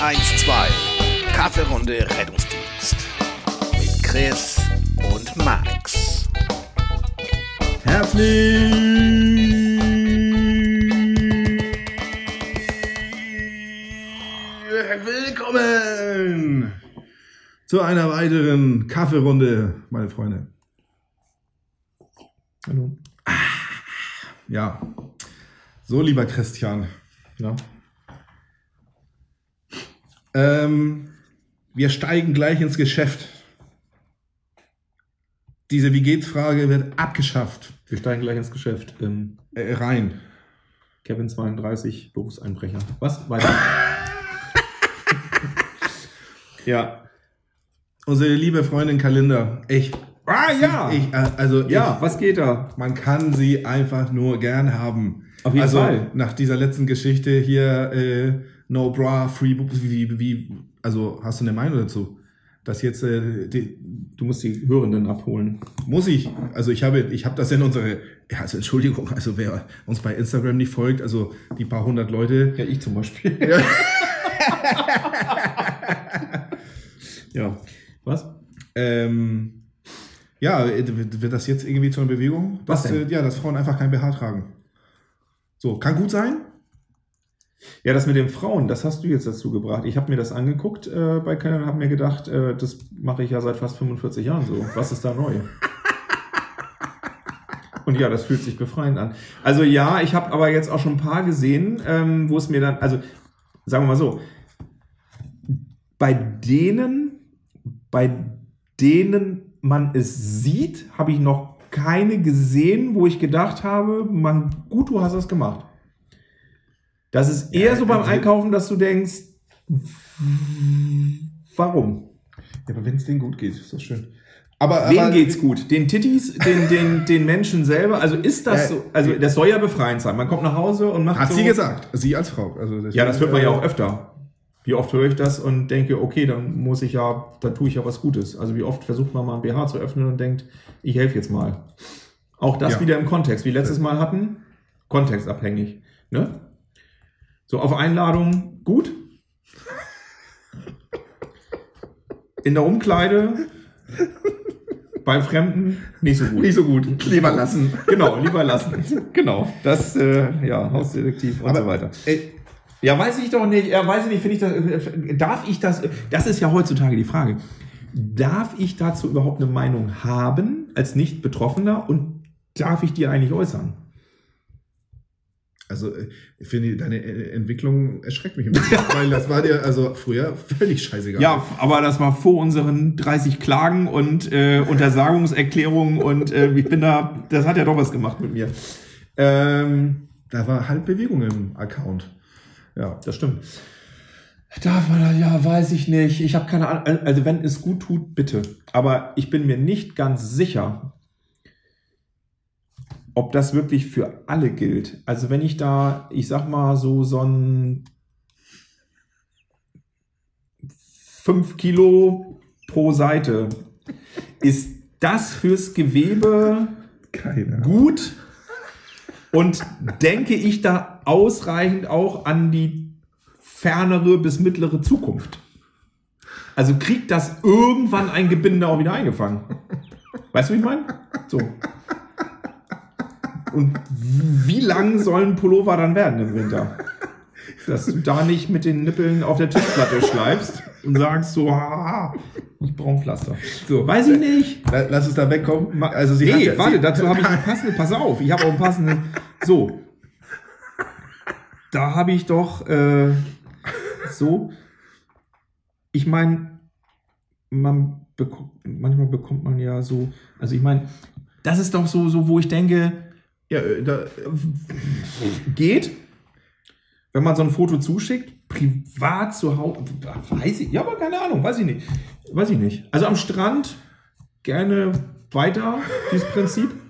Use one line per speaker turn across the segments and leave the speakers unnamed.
112. Kaffeerunde Rettungsdienst. Mit Chris und Max.
Herzlich willkommen zu einer weiteren Kaffeerunde, meine Freunde.
Hallo.
Ja, so lieber Christian.
Ja.
Ähm, wir steigen gleich ins Geschäft. Diese Wie geht's Frage wird abgeschafft.
Wir steigen gleich ins Geschäft. Ähm,
Äh, rein.
Kevin 32, Berufseinbrecher. Was? Weiter. ja.
Unsere liebe Freundin Kalinda. Ich,
Ah ja!
ich, also
ja,
ich,
was geht da?
man kann sie einfach nur gern haben.
Auf jeden
also
Fall.
nach dieser letzten Geschichte hier, äh, No Bra, Free Boobs, wie, wie, also hast du eine Meinung dazu? Dass jetzt, äh, die,
Du musst die Hörenden abholen.
muss ich, also ich habe, ich habe das in unsere, ja, also Entschuldigung, also wer uns bei Instagram nicht folgt, also die paar hundert Leute,
Ja, ich zum Beispiel.
Ja.
ja. Was?
ähm, ja, wird das jetzt irgendwie zu einer Bewegung?
Was
dass,
denn?
äh, ja, dass Frauen einfach kein BH tragen. So, kann gut sein.
Ja, das mit den Frauen, das hast du jetzt dazu gebracht. Ich habe mir das angeguckt äh, bei Canon und habe mir gedacht, äh, das mache ich ja seit fast 45 Jahren so. Was ist da neu? Und ja, das fühlt sich befreiend an. Also ja, ich habe aber jetzt auch schon ein paar gesehen, ähm, wo es mir dann, also sagen wir mal so, bei denen, bei denen man es sieht, habe ich noch keine gesehen, wo ich gedacht habe, man, gut, du hast das gemacht. Das ist eher
Ja,
so beim Einkaufen, dass du denkst, warum?
Ja, aber wenn es denen gut geht, ist das schön. Aber,
Wem
aber
geht's gut? Den Tittis, den, den, den Menschen selber? Also ist das
Ja,
so? Also das soll ja befreiend sein. Man kommt nach Hause und macht
Hat
so,
sie gesagt, sie als Frau. Also
Ja, das hört man ja auch
äh,
öfter. Wie oft höre ich das und denke, okay, dann muss ich ja, dann tue ich ja was Gutes. Also wie oft versucht man mal ein BH zu öffnen und denkt, ich helfe jetzt mal. Auch das
Ja.
wieder im Kontext, wie letztes Mal hatten, kontextabhängig. Ne? So auf Einladung gut. In der Umkleide bei Fremden nicht so gut.
Nicht so gut. Lieber lassen.
Genau, lieber lassen. genau. Das, äh, ja, Hausdetektiv und
Aber,
so weiter.
Ey,
Ja, weiß ich doch nicht. Ja, weiß ich nicht. Finde ich das, äh, darf ich das? Das ist ja heutzutage die Frage. Darf ich dazu überhaupt eine Meinung haben als nicht Betroffener und darf ich die eigentlich äußern?
Also äh, ich finde, deine äh, Entwicklung erschreckt mich ein bisschen, weil das war dir also früher völlig scheißegal.
Ja, aber das war vor unseren 30 Klagen und äh, Untersagungserklärungen und äh, ich bin da, das hat ja doch was gemacht mit mir. Ähm,
Da war halt Bewegung im Account. Ja.
Das stimmt. Darf man? Ja, weiß ich nicht. Ich habe keine Ahnung. Also wenn es gut tut, bitte. Aber ich bin mir nicht ganz sicher, ob das wirklich für alle gilt. Also wenn ich da, ich sag mal so so ein 5 Kilo pro Seite, ist das fürs Gewebe
Keine.
gut und denke ich da ausreichend auch an die fernere bis mittlere Zukunft. Also kriegt das irgendwann ein Gebinde auch wieder eingefangen. Weißt du, wie ich meine? So. Und wie lang sollen Pullover dann werden im Winter? Dass du da nicht mit den Nippeln auf der Tischplatte schleifst und sagst so, haha, ich brauche ein Pflaster.
So,
Weiß ich nicht.
La- Lass es da wegkommen. Also sie
nee,
ja-
warte, dazu habe ich einen passenden, pass auf, ich habe auch einen passenden, so. Da habe ich doch, äh, so, ich meine, man beko- manchmal bekommt man ja so, also ich meine, das ist doch so, so, wo ich denke,
Ja, äh, da,
geht, wenn man so ein Foto zuschickt, privat zu Hause, weiß ich, ja, aber keine Ahnung, weiß ich nicht. Weiß ich nicht. Also am Strand gerne weiter, dieses Prinzip.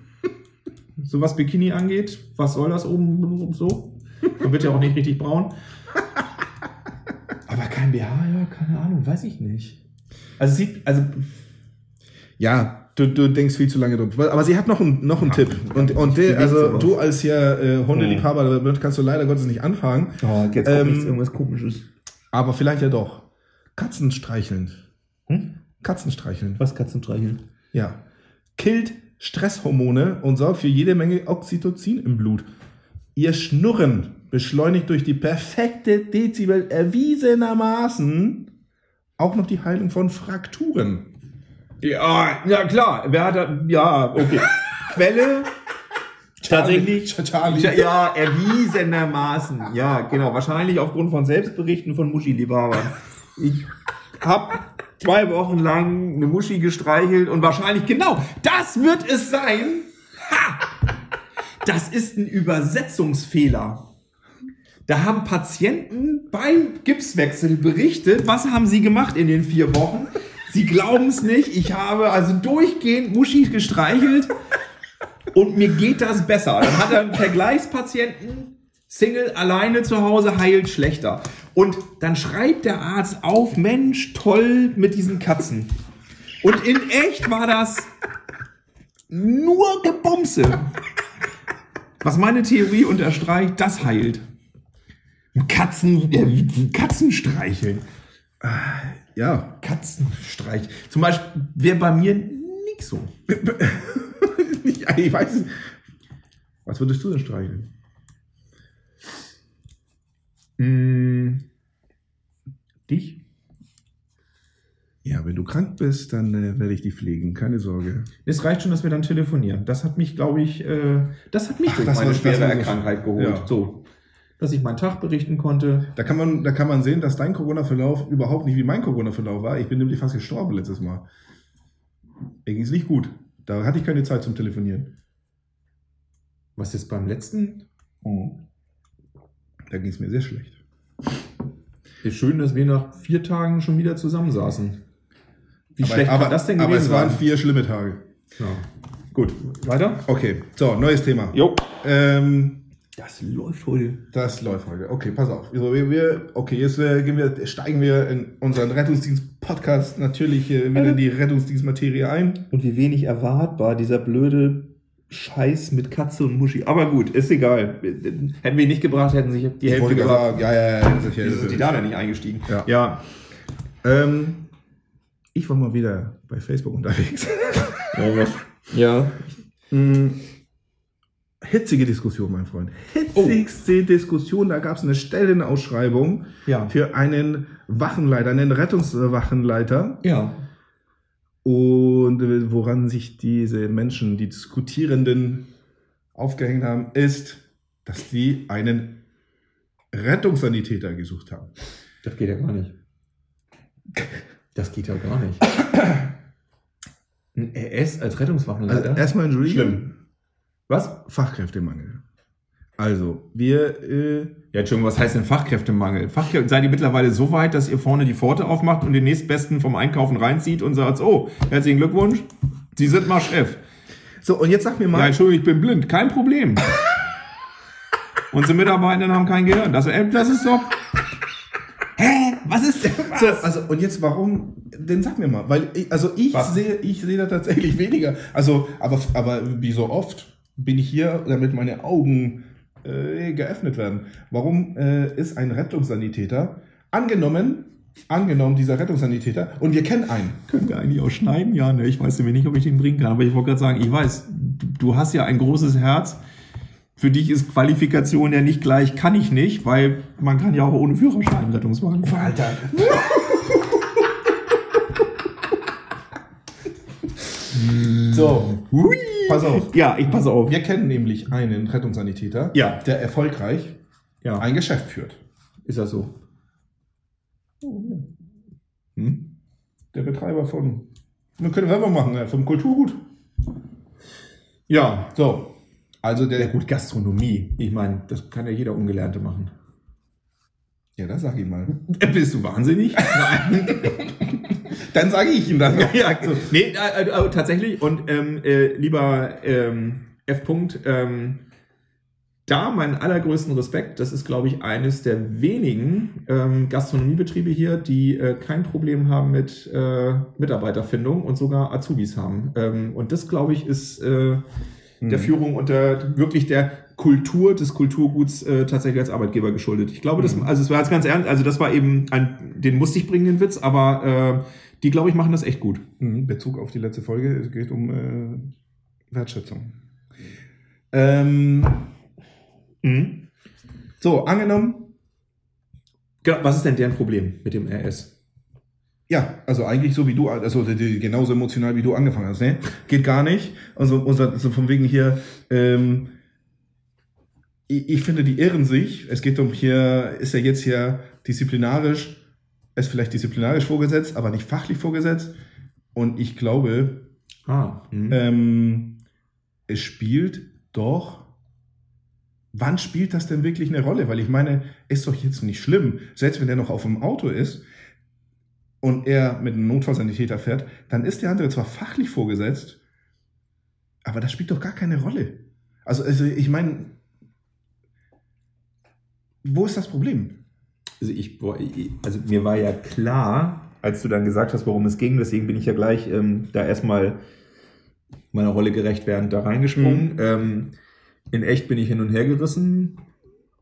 So was Bikini angeht, was soll das oben so? Man wird ja auch nicht richtig braun. Aber kein BH, ja, keine Ahnung, weiß ich nicht. Also sieht, also
ja, du, du denkst viel zu lange drüber. Aber sie hat noch einen, noch einen Tipp. Und, und der, also du als ja äh, Hundeliebhaber, damit kannst du leider Gottes nicht anfangen.
oh, jetzt
kommt
kommt
jetzt
irgendwas komisches.
Aber vielleicht ja doch. Katzen streicheln.
Hm?
Katzen streicheln.
Was Katzen streicheln?
Ja. Killt Stresshormone und sorgt für jede Menge Oxytocin im Blut. Ihr Schnurren beschleunigt durch die perfekte Dezibel erwiesenermaßen auch noch die Heilung von Frakturen.
Ja, ja klar. Wer hat da, ja, okay. Quelle tatsächlich.
Charlie.
Ja, erwiesenermaßen. Ja, genau. Wahrscheinlich aufgrund von Selbstberichten von Muschi Liebhaber. Ich hab zwei Wochen lang eine Muschi gestreichelt und wahrscheinlich genau das wird es sein. Ha! Das ist ein Übersetzungsfehler. Da haben Patienten beim Gipswechsel berichtet, was haben sie gemacht in den vier Wochen. Sie glauben es nicht. Ich habe also durchgehend Muschis gestreichelt und mir geht das besser. Dann hat er einen Vergleichspatienten, Single, alleine zu Hause, heilt schlechter. Und dann schreibt der Arzt auf, Mensch, toll mit diesen Katzen. Und in echt war das nur Gebumse. Was meine Theorie unterstreicht, das heilt. Katzen, ja, Katzen streicheln.
Ja.
Katzenstreich. Zum Beispiel wäre bei mir nix so.
ich, ich weiß nicht. Was würdest du denn streicheln?
Mm, dich?
Ja, wenn du krank bist, dann äh, werde ich dich pflegen. Keine Sorge.
Es reicht schon, dass wir dann telefonieren. Das hat mich, glaube ich, äh, das hat mich
Ach,
durch meine schwere Krankheit geholt.
Ja.
So. Dass ich meinen Tag berichten konnte.
Da kann man, da kann man sehen, dass dein Corona-Verlauf überhaupt nicht wie mein Corona-Verlauf war. Ich bin nämlich fast gestorben letztes Mal. Mir ging es nicht gut. Da hatte ich keine Zeit zum Telefonieren.
Was ist beim letzten?
Da ging es mir sehr schlecht.
Ist schön, dass wir nach vier Tagen schon wieder zusammensaßen. Wie
aber,
schlecht
aber,
kann das denn
aber
gewesen
es waren
sein?
vier schlimme Tage.
Ja. Gut, weiter?
Okay, so, neues Thema.
Jo.
Ähm,
Das läuft heute.
das läuft heute. Okay, pass auf. So, wir, wir, okay, jetzt äh, gehen wir, steigen wir in unseren Rettungsdienst-Podcast natürlich äh, wieder in die Rettungsdienstmaterie ein.
Und wie wenig erwartbar dieser blöde Scheiß mit Katze und Muschi. Aber gut, ist egal. Hätten wir ihn nicht gebracht, hätten sich die
Ich
Hälfte gebracht.
sagen, ja, ja, ja. sicher,
Wieso sind die da denn nicht eingestiegen?
Ja.
ja.
Ähm, ich war mal wieder bei Facebook unterwegs.
Ja.
Mm, Hitzige Diskussion, mein Freund. Hitzigste Diskussion. Da gab es eine Stellenausschreibung
Ja.
für einen Wachenleiter, einen Rettungswachenleiter.
Ja.
Und äh, woran sich diese Menschen, die Diskutierenden, aufgehängt haben, ist, dass die einen Rettungssanitäter gesucht haben.
Das geht ja gar nicht. Das geht ja gar nicht. Ein RS als
Also
Rettungswachenleiter?
erstmal Entschuldigung.
Schlimm. Was?
Fachkräftemangel. Also, wir, äh,
Ja, Entschuldigung, was heißt denn Fachkräftemangel? Fachkräfte, seid ihr mittlerweile so weit, dass ihr vorne die Pforte aufmacht und den nächstbesten vom Einkaufen reinzieht und sagt, oh, herzlichen Glückwunsch, Sie sind mal Chef.
so, und jetzt sag mir
Ja,
mal,
Entschuldigung, ich bin blind, kein Problem. Unsere Mitarbeitenden haben kein Gehirn. Das, äh, das ist doch... Hä? Was ist denn? Was?
So, also und jetzt warum? Denn sag mir mal, weil ich, also ich
Was?
sehe, ich sehe da tatsächlich weniger. Also, aber, aber wie so oft bin ich hier, damit meine Augen äh, geöffnet werden. Warum äh, ist ein Rettungssanitäter angenommen, angenommen dieser Rettungssanitäter und wir kennen einen.
Können wir eigentlich auch schneiden? Ja, ne? Ich weiß nämlich nicht, ob ich den bringen kann. Aber ich wollte gerade sagen, ich weiß, du, hast ja ein großes Herz. Für dich ist Qualifikation ja nicht gleich, kann ich nicht, weil man kann ja auch ohne Führerschein Rettungswagen fahren.
Alter. so,
Hui.
Pass auf.
Ja, ich passe auf.
Wir kennen nämlich einen Rettungssanitäter,
Ja.
der erfolgreich
Ja,
ein Geschäft führt.
ist das so? Hm?
Der Betreiber von, wir können Werbung machen, vom Kulturgut.
Ja.
So, also der,
Ja gut, Gastronomie. Ich meine, das kann ja jeder Ungelernte machen.
Ja, das sag ich mal.
Bist du wahnsinnig? Nein.
Dann sage ich ihm das.
ja, so. nee, äh, tatsächlich. Und ähm, äh, lieber ähm, F. -Punkt, ähm, da meinen allergrößten Respekt. Das ist, glaube ich, eines der wenigen ähm, Gastronomiebetriebe hier, die äh, kein Problem haben mit äh, Mitarbeiterfindung und sogar Azubis haben. Ähm, und das, glaube ich, ist äh, der Führung und der wirklich der Kultur des Kulturguts äh, tatsächlich als Arbeitgeber geschuldet. Ich glaube, das, also es war jetzt ganz ernst, also das war eben ein, den musste ich bringen, den Witz, aber äh, die, glaube ich, machen das echt gut.
Mhm, Bezug auf die letzte Folge, es geht um äh, Wertschätzung. Ähm,
Mhm.
so, angenommen,
Genau, was ist denn deren Problem mit dem RS?
Ja, also eigentlich so wie du, also genauso emotional wie du angefangen hast, ne? Geht gar nicht. Also unser, so von wegen hier, ähm, ich, ich finde, die irren sich. Es geht um hier, ist er jetzt hier disziplinarisch, ist vielleicht disziplinarisch vorgesetzt, aber nicht fachlich vorgesetzt. Und ich glaube,
Ah. Mhm.
ähm, es spielt doch. Wann spielt das denn wirklich eine Rolle? Weil ich meine, ist doch jetzt nicht schlimm. Selbst wenn er noch auf dem Auto ist und er mit einem Notfallsanitäter fährt, dann ist der andere zwar fachlich vorgesetzt, aber das spielt doch gar keine Rolle. Also, also ich meine, wo ist das Problem?
Also, ich, also mir war ja klar, als du dann gesagt hast, worum es ging, deswegen bin ich ja gleich ähm, da erstmal meiner Rolle gerecht werdend da reingesprungen.
Mhm.
Ähm, in echt bin ich hin und her gerissen.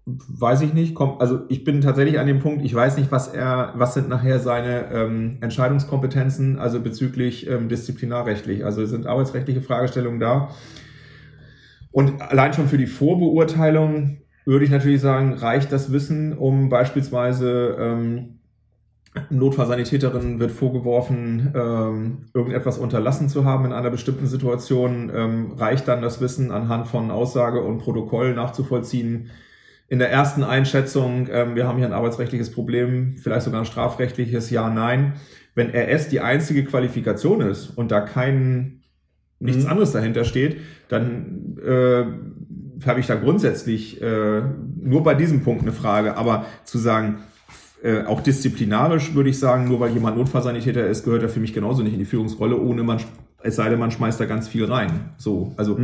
Weiß ich nicht. Komm, also ich bin tatsächlich an dem Punkt, ich weiß nicht, was er, was sind nachher seine ähm, Entscheidungskompetenzen, also bezüglich ähm, disziplinarrechtlich. Also sind arbeitsrechtliche Fragestellungen da. Und allein schon für die Vorbeurteilung würde ich natürlich sagen, reicht das Wissen, um beispielsweise ähm, Notfallsanitäterin wird vorgeworfen, ähm, irgendetwas unterlassen zu haben in einer bestimmten Situation, ähm, reicht dann das Wissen anhand von Aussage und Protokoll nachzuvollziehen. In der ersten Einschätzung, ähm, wir haben hier ein arbeitsrechtliches Problem, vielleicht sogar ein strafrechtliches Ja, Nein. Wenn RS die einzige Qualifikation ist und da kein nichts
Mhm.
anderes dahinter steht, dann äh, habe ich da grundsätzlich äh, nur bei diesem Punkt eine Frage. Aber zu sagen, äh, auch disziplinarisch würde ich sagen, nur weil jemand Notfallsanitäter ist, gehört er für mich genauso nicht in die Führungsrolle, ohne man, es sei denn, man schmeißt da ganz viel rein. So, also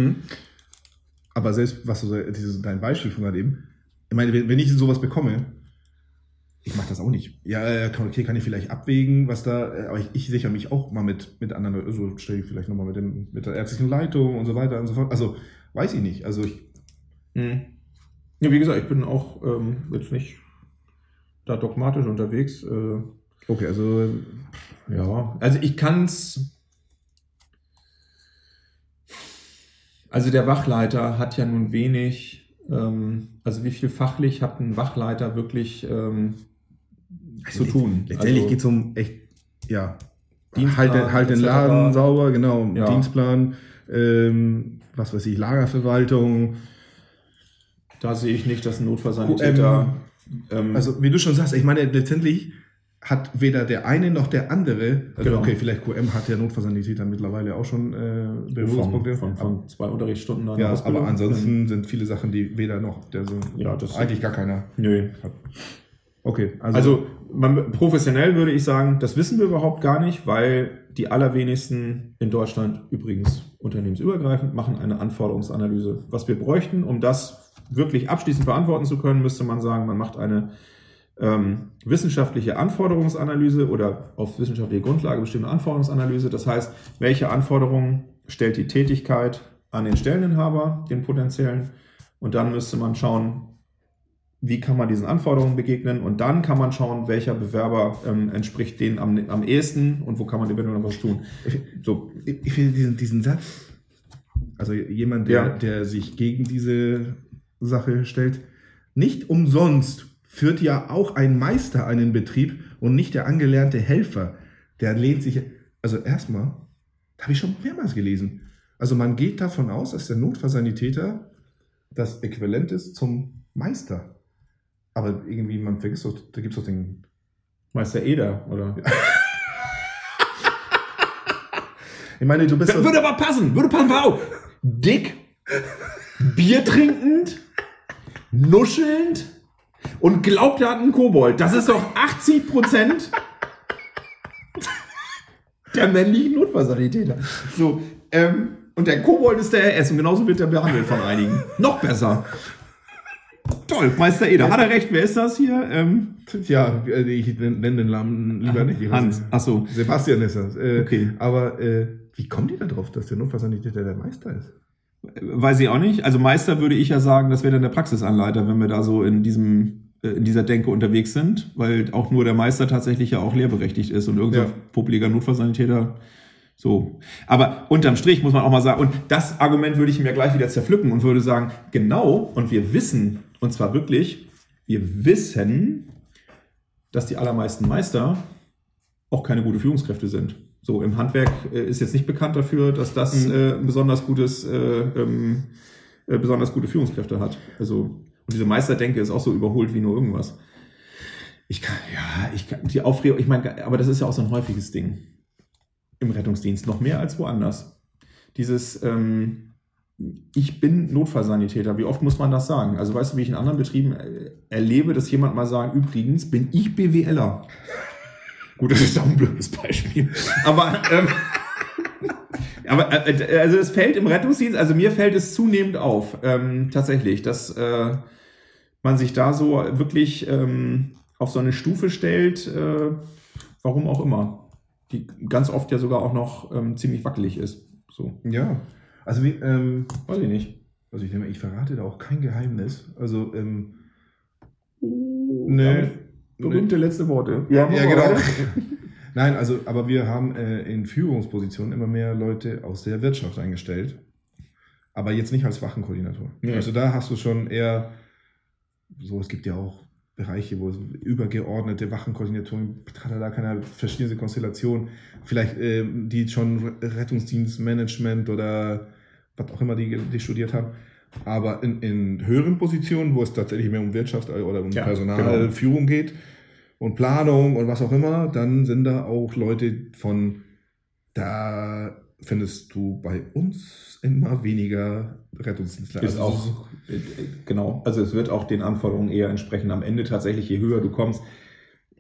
Aber selbst, was du dieses, dein Beispiel von gerade eben, ich meine, wenn ich sowas bekomme, ich mache das auch nicht. Ja, äh, kann- okay, kann ich vielleicht abwägen, was da, äh, aber ich, ich sichere mich auch mal mit, mit anderen, also stelle ich vielleicht nochmal mit, dem, mit der ärztlichen Leitung und so weiter und so fort. Also, weiß ich nicht. Also, ich,
Mhm. Ja, wie gesagt, ich bin auch ähm, jetzt nicht da dogmatisch unterwegs. Äh,
okay, also,
ja, also ich kann's. Also der Wachleiter hat ja nun wenig, ähm, also wie viel fachlich hat ein Wachleiter wirklich ähm, zu tun?
letztendlich
also,
geht es um echt, ja,
Dienstplan,
halt, den- halt den
etc.
Laden sauber, genau,
Ja.
Dienstplan, ähm, was weiß ich, Lagerverwaltung.
Da sehe ich nicht, dass ein Notfallsanitäter. ähm,
Also, wie du schon sagst, ich meine, letztendlich hat weder der eine noch der andere, also
Genau.
okay, vielleicht QM hat der Notfallsanitäter mittlerweile auch schon äh,
von,
Berührungspunkte.
von, von zwei Unterrichtsstunden an
ja,
Ausbildung.
aber ansonsten sind viele Sachen, die weder noch, der so,
Ja, das-
eigentlich gar keiner
Nö.
hat. Okay, also,
Also man, professionell würde ich sagen, das wissen wir überhaupt gar nicht, weil die allerwenigsten in Deutschland übrigens unternehmensübergreifend machen eine Anforderungsanalyse. Was wir bräuchten, um das wirklich abschließend beantworten zu können, müsste man sagen, man macht eine ähm, wissenschaftliche Anforderungsanalyse oder auf wissenschaftliche Grundlage bestimmte Anforderungsanalyse. Das heißt, welche Anforderungen stellt die Tätigkeit an den Stelleninhaber, den potenziellen, und dann müsste man schauen, wie kann man diesen Anforderungen begegnen und dann kann man schauen, welcher Bewerber ähm, entspricht denen am, am ehesten und wo kann man eventuell noch was tun. So,
ich, finde diesen, diesen Satz, also jemand, der,
Ja.
der sich gegen diese Sache stellt, nicht umsonst führt ja auch ein Meister einen Betrieb und nicht der angelernte Helfer. Der lehnt sich, also erstmal, habe ich schon mehrmals gelesen. Also man geht davon aus, dass der Notfallsanitäter das Äquivalent ist zum Meister. Aber irgendwie, man vergisst doch, da gibt es doch den.
Meister Eder, oder?
Ich meine, du bist. doch-
Würde aber passen, würde passen, wow! Dick, Bier trinkend, nuschelnd und glaubt, er hat einen Kobold. Das ist doch 80 Prozent der männlichen Notfallsanitäter. So, ähm, und der Kobold ist der RS und genauso wird er behandelt von einigen. Noch besser. Toll, Meister Eder. Hat er recht, wer ist das hier? Ähm,
Ja, äh, ich nenne den Namen lieber nicht. Ich
Hans.
nicht.
Ach so.
Sebastian ist das. Äh,
Okay.
Aber äh, wie kommen die da drauf, dass der Notfallsanitäter der Meister ist?
Weiß ich auch nicht. Also Meister würde ich ja sagen, das wäre dann der Praxisanleiter, wenn wir da so in diesem äh, in dieser Denke unterwegs sind, weil auch nur der Meister tatsächlich ja auch lehrberechtigt ist und irgendein
Ja.
publiker Notfallsanitäter so. Aber unterm Strich muss man auch mal sagen, und das Argument würde ich mir gleich wieder zerpflücken und würde sagen, genau, und wir wissen, und zwar wirklich, wir wissen, dass die allermeisten Meister auch keine gute Führungskräfte sind. So, im Handwerk äh, ist jetzt nicht bekannt dafür, dass das
Mhm.
äh, ein besonders gutes, äh, ähm, äh, besonders gute Führungskräfte hat. Also, und diese Meisterdenke ist auch so überholt wie nur irgendwas. Ich kann, ja, ich kann, die Aufregung, ich meine, aber das ist ja auch so ein häufiges Ding im Rettungsdienst, noch mehr als woanders. Dieses, ähm, ich bin Notfallsanitäter, wie oft muss man das sagen? Also weißt du, wie ich in anderen Betrieben äh, erlebe, dass jemand mal sagt, übrigens bin ich BWLer. Gut, das ist auch ein blödes Beispiel. Aber, ähm, aber äh, also es fällt im Rettungsdienst, also mir fällt es zunehmend auf, ähm, tatsächlich, dass äh, man sich da so wirklich ähm, auf so eine Stufe stellt, äh, warum auch immer, die ganz oft ja sogar auch noch ähm, ziemlich wackelig ist. So,
Ja. Also, wie, ähm,
weiß ich nicht.
also ich denke, ich verrate da auch kein Geheimnis. Also, ähm,
Nee. Berühmte letzte Worte.
ja, genau.
weiter.
Nein, also, aber wir haben äh, in Führungspositionen immer mehr Leute aus der Wirtschaft eingestellt. Aber jetzt nicht als Wachenkoordinator.
Nee.
Also da hast du schon eher so, es gibt ja auch Bereiche, wo es übergeordnete Wachenkoordinatoren, da keine verschiedene Konstellationen, vielleicht ähm, die schon Rettungsdienstmanagement oder was auch immer die, die studiert haben. Aber in, in höheren Positionen, wo es tatsächlich mehr um Wirtschaft oder um
Ja,
Personalführung geht und Planung und was auch immer, dann sind da auch Leute von, da findest du bei uns immer weniger Rettungsdienstler.
Ist
Also
auch, äh, genau, also es wird auch den Anforderungen eher entsprechen. Am Ende tatsächlich, je höher du kommst,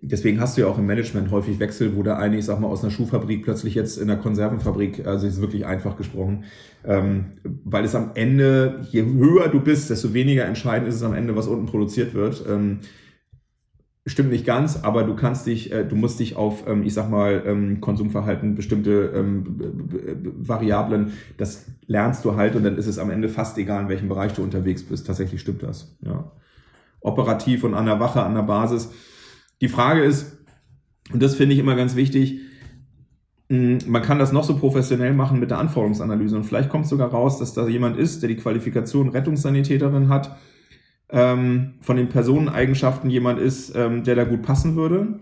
deswegen hast du ja auch im Management häufig Wechsel, wo der eine, ich sag mal, aus einer Schuhfabrik plötzlich jetzt in einer Konservenfabrik, also ist wirklich einfach gesprochen, ähm, weil es am Ende, je höher du bist, desto weniger entscheidend ist es am Ende, was unten produziert wird. Ähm, Stimmt nicht ganz, aber du kannst dich, äh, du musst dich auf, ähm, ich sag mal, ähm, Konsumverhalten, bestimmte ähm, Variablen, das lernst du halt und dann ist es am Ende fast egal, in welchem Bereich du unterwegs bist. Tatsächlich stimmt das. Ja. Operativ und an der Wache, an der Basis. Die Frage ist, und das finde ich immer ganz wichtig, man kann das noch so professionell machen mit der Anforderungsanalyse und vielleicht kommt sogar raus, dass da jemand ist, der die Qualifikation Rettungssanitäterin hat, ähm, von den Personeneigenschaften jemand ist, ähm, der da gut passen würde.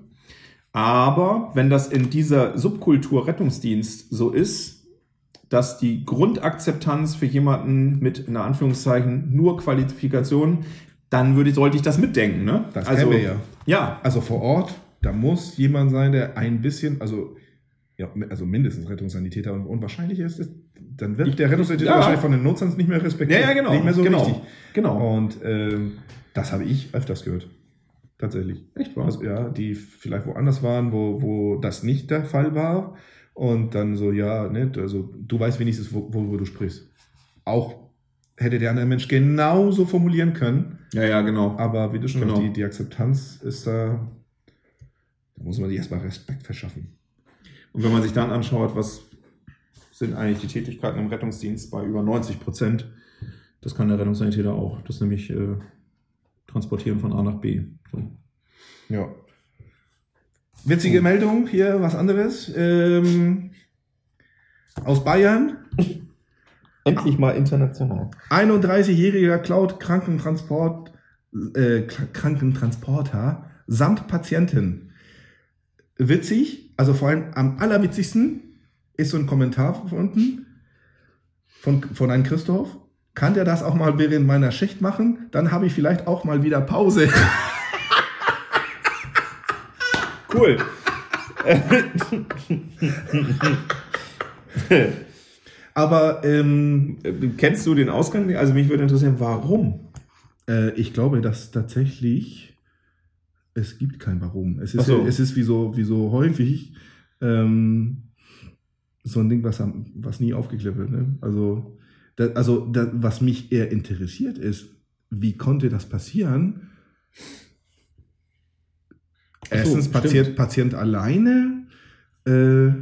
Aber wenn das in dieser Subkultur Rettungsdienst so ist, dass die Grundakzeptanz für jemanden mit, in Anführungszeichen, nur Qualifikation, dann würde, sollte ich das mitdenken. Ne?
Das kennen wir ja.
Ja,
Also vor Ort, da muss jemand sein, der ein bisschen, also, ja, also mindestens Rettungssanitäter und, wahrscheinlich ist es, dann wird
Ich-
der Rettungssanitäter
ja.
wahrscheinlich von den Notsands nicht mehr respektiert.
Ja, ja, genau.
Nicht mehr so
Genau.
wichtig.
Genau.
Und ähm, das habe ich öfters gehört. Tatsächlich.
echt wahr?
Also ja, die vielleicht woanders waren, wo, wo das nicht der Fall war. Und dann so, ja, ne, also du weißt wenigstens, wo- worüber du sprichst. Auch hätte der andere Mensch genauso formulieren können.
ja, ja, genau.
Aber wie du schon
Genau.
sagst, die, die Akzeptanz ist da, da muss man sich erstmal Respekt verschaffen.
Und wenn man sich dann anschaut, was sind eigentlich die Tätigkeiten im Rettungsdienst bei über 90 Prozent, das kann der Rettungssanitäter auch. Das nämlich äh, Transportieren von A nach B. So.
Ja. Witzige Meldung, hier was anderes. Ähm, aus Bayern.
Endlich mal international.
31-jähriger klaut Krankentransport, äh, Kr- Krankentransporter samt Patientin. Witzig, also vor allem am allerwitzigsten ist so ein Kommentar von unten von, von einem Christoph. Kann der das auch mal während meiner Schicht machen? Dann habe ich vielleicht auch mal wieder Pause.
Cool.
Aber ähm,
Äh, Kennst du den Ausgang? Also mich würde interessieren, warum?
Äh, ich glaube, dass tatsächlich es gibt kein Warum. Es ist,
so.
es ist wie so, wie so häufig ähm, so ein Ding, was, was nie aufgeklärt wird. Ne? Also, da, also da, was mich eher interessiert ist, wie konnte das passieren?
So,
Erstens. Patient, Patient alleine. Äh,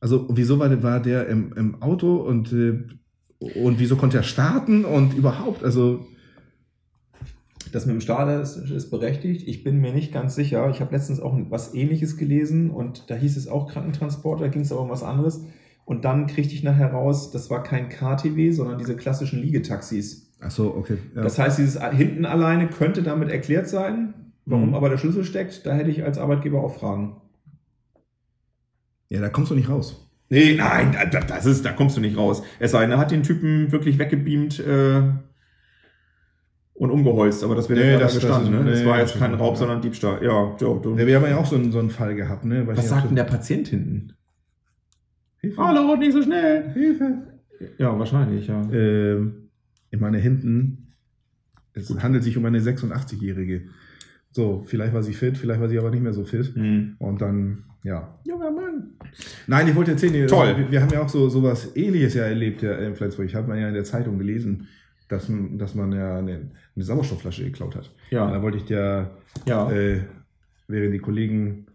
also wieso war der, war der im, im Auto und, äh, und wieso konnte er starten und überhaupt, also
Das mit dem Starter ist, ist berechtigt. Ich bin mir nicht ganz sicher. Ich habe letztens auch was ähnliches gelesen und da hieß es auch Krankentransport, da ging es aber um was anderes. Und dann kriegte ich nachher raus, das war kein KTW, sondern diese klassischen Liegetaxis.
ach so, okay. Ja.
Das heißt, dieses hinten alleine könnte damit erklärt sein. Warum
Mhm.
aber der Schlüssel steckt, da hätte ich als Arbeitgeber auch Fragen.
Ja, da kommst du nicht raus.
Nee, nein, da, das ist, da kommst du nicht raus. Es sei denn, er hat den Typen wirklich weggebeamt äh, und umgeholzt, aber das wäre
Nee,
ja
das-
das,
das
gestanden.
ist-
ne? Es
nee,
war
das
jetzt kein. Raub,
Ja.
sondern Diebstahl. Ja, ja, du,
Ja, wir haben ja auch so einen, so einen Fall gehabt, ne? Weiß
was sagt denn der Patient hinten?
Hilfe.
Hallo, nicht so schnell.
Hilfe.
Ja, wahrscheinlich, ja.
Ähm, ich meine, hinten, es handelt sich um eine 86-Jährige. So, vielleicht war sie fit, vielleicht war sie aber nicht mehr so fit.
Hm.
Und dann, ja.
Junger Mann.
Nein, ich wollte erzählen,
Toll.
Wir, wir haben ja auch so sowas ähnliches ja erlebt ja, in Flensburg. Hat man ja in der Zeitung gelesen, dass, man- dass man ja eine, eine Sauerstoffflasche geklaut hat. Und da
Ja,
wollte ich dir,
ja.
äh, während die Kollegen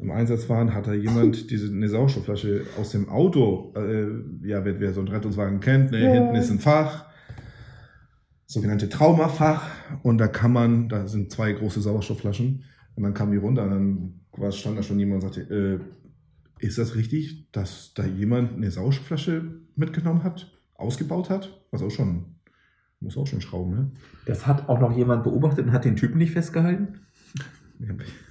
im Einsatz waren, hat da jemand diese, eine Sauerstoffflasche aus dem Auto, äh, ja, wer, wer so einen Rettungswagen kennt, ne, hinten ist ein Fach, sogenannte Traumafach, und da kann man, da sind zwei große Sauerstoffflaschen, und dann kam die runter, und dann war, stand da schon jemand und sagte, äh, ist das richtig, dass da jemand eine Sauerstoffflasche mitgenommen hat, ausgebaut hat? Was auch schon, muss auch schon schrauben, ne?
Das hat auch noch jemand beobachtet und hat den Typen nicht festgehalten?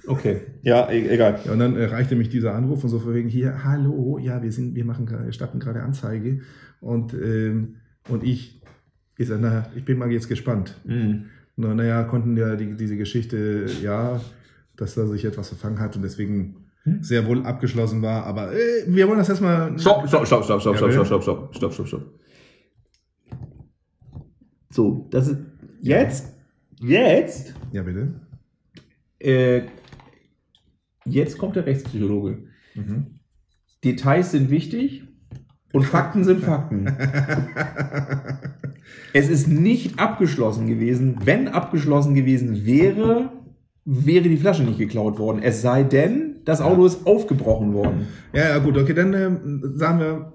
Okay. Ja, e egal.
Ja, und dann erreichte mich dieser Anruf und so von wegen hier, hallo, ja, wir sind, wir machen gerade, starten gerade Anzeige und, ähm, und ich, ich sag, na, ich bin mal jetzt gespannt.
Mhm.
Na, naja, konnten ja die, diese Geschichte, ja, dass da sich etwas verfangen hat und deswegen
Hm?
sehr wohl abgeschlossen war, aber äh, wir wollen das erstmal.
Stopp, stopp, stopp, stopp, stopp, stopp, stopp, stopp, stopp, stopp, stopp, stopp. So, das ist jetzt, jetzt,
Ja, bitte.
äh, jetzt kommt der Rechtspsychologe.
Mhm.
Details sind wichtig und Fakten sind Fakten. Es ist nicht abgeschlossen gewesen. Wenn abgeschlossen gewesen wäre, wäre die Flasche nicht geklaut worden. Es sei denn, das Auto ist aufgebrochen worden.
Ja, ja, gut, okay, dann ähm, sagen wir,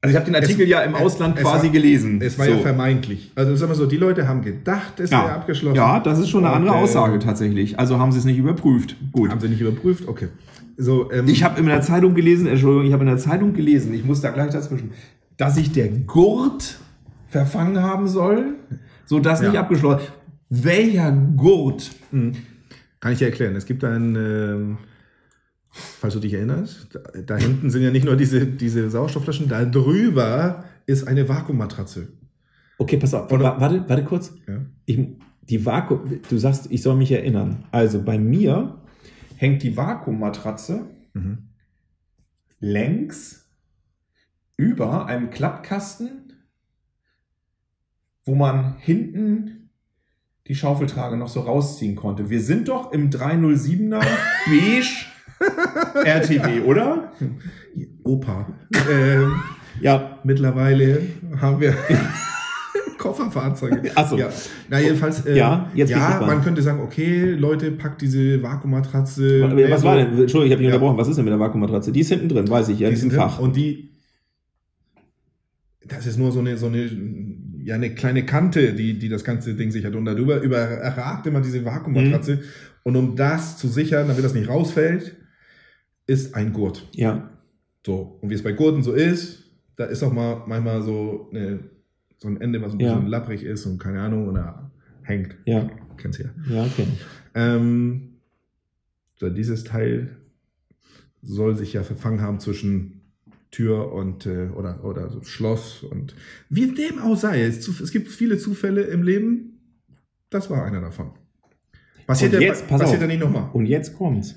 Also ich habe den Artikel
Es-
ja im Ausland quasi
war-
gelesen.
es war
So.
ja vermeintlich. Also sagen wir so, die Leute haben gedacht, es wäre abgeschlossen.
Ja, das ist schon eine
Und,
andere
äh,
Aussage tatsächlich. Also haben sie es nicht überprüft. Gut.
Haben sie nicht überprüft? Okay. So, ähm,
Ich habe in der Zeitung gelesen, Entschuldigung, ich habe in der Zeitung gelesen, ich muss da gleich dazwischen, dass sich der Gurt verfangen haben soll, so dass
Ja.
nicht abgeschlossen. Welcher Gurt?
Kann ich dir erklären. Es gibt ein, ähm, falls du dich erinnerst, da, da hinten sind ja nicht nur diese, diese Sauerstoffflaschen, da drüber ist eine Vakuummatratze.
Okay, pass auf.
Oder-
Wa- Warte, warte kurz.
Ja.
Ich, die Vakuum, du sagst, ich soll mich erinnern. Also bei mir hängt die Vakuummatratze
Mhm.
längs über einem Klappkasten, wo man hinten die Schaufeltrage noch so rausziehen konnte. Wir sind doch im 307er beige RTW, oder?
Opa. ähm,
Ja.
mittlerweile haben wir Kofferfahrzeuge.
Ach so.
Ja. Na, jedenfalls, äh,
Ja, jetzt
ja man könnte sagen, okay, Leute, packt diese Vakuummatratze.
Was
ne,
war denn? Entschuldigung, ich habe dich
Ja.
unterbrochen. Was ist denn mit der Vakuummatratze? Die ist hinten drin, weiß ich, ja,
die
in diesem Fach.
Und die, das ist nur so eine, so eine, ja, eine kleine Kante, die, die das ganze Ding sichert. Und darüber überragt immer diese Vakuummatratze.
Mhm.
Und um das zu sichern, damit das nicht rausfällt, ist ein Gurt.
Ja.
So. Und wie es bei Gurten so ist, da ist auch mal manchmal so, eine, so ein Ende, was ein
Ja.
bisschen lapprig ist und keine Ahnung, oder hängt.
Ja.
Kennst du ja.
Ja, okay.
Ähm, so, dieses Teil soll sich ja verfangen haben zwischen Tür und äh, oder, oder so Schloss und wie dem auch sei. Es, es gibt viele Zufälle im Leben. Das war einer davon. Passiert,
Und
ja,
jetzt, pass
passiert
auf.
ja nicht nochmal.
Und jetzt kommt's.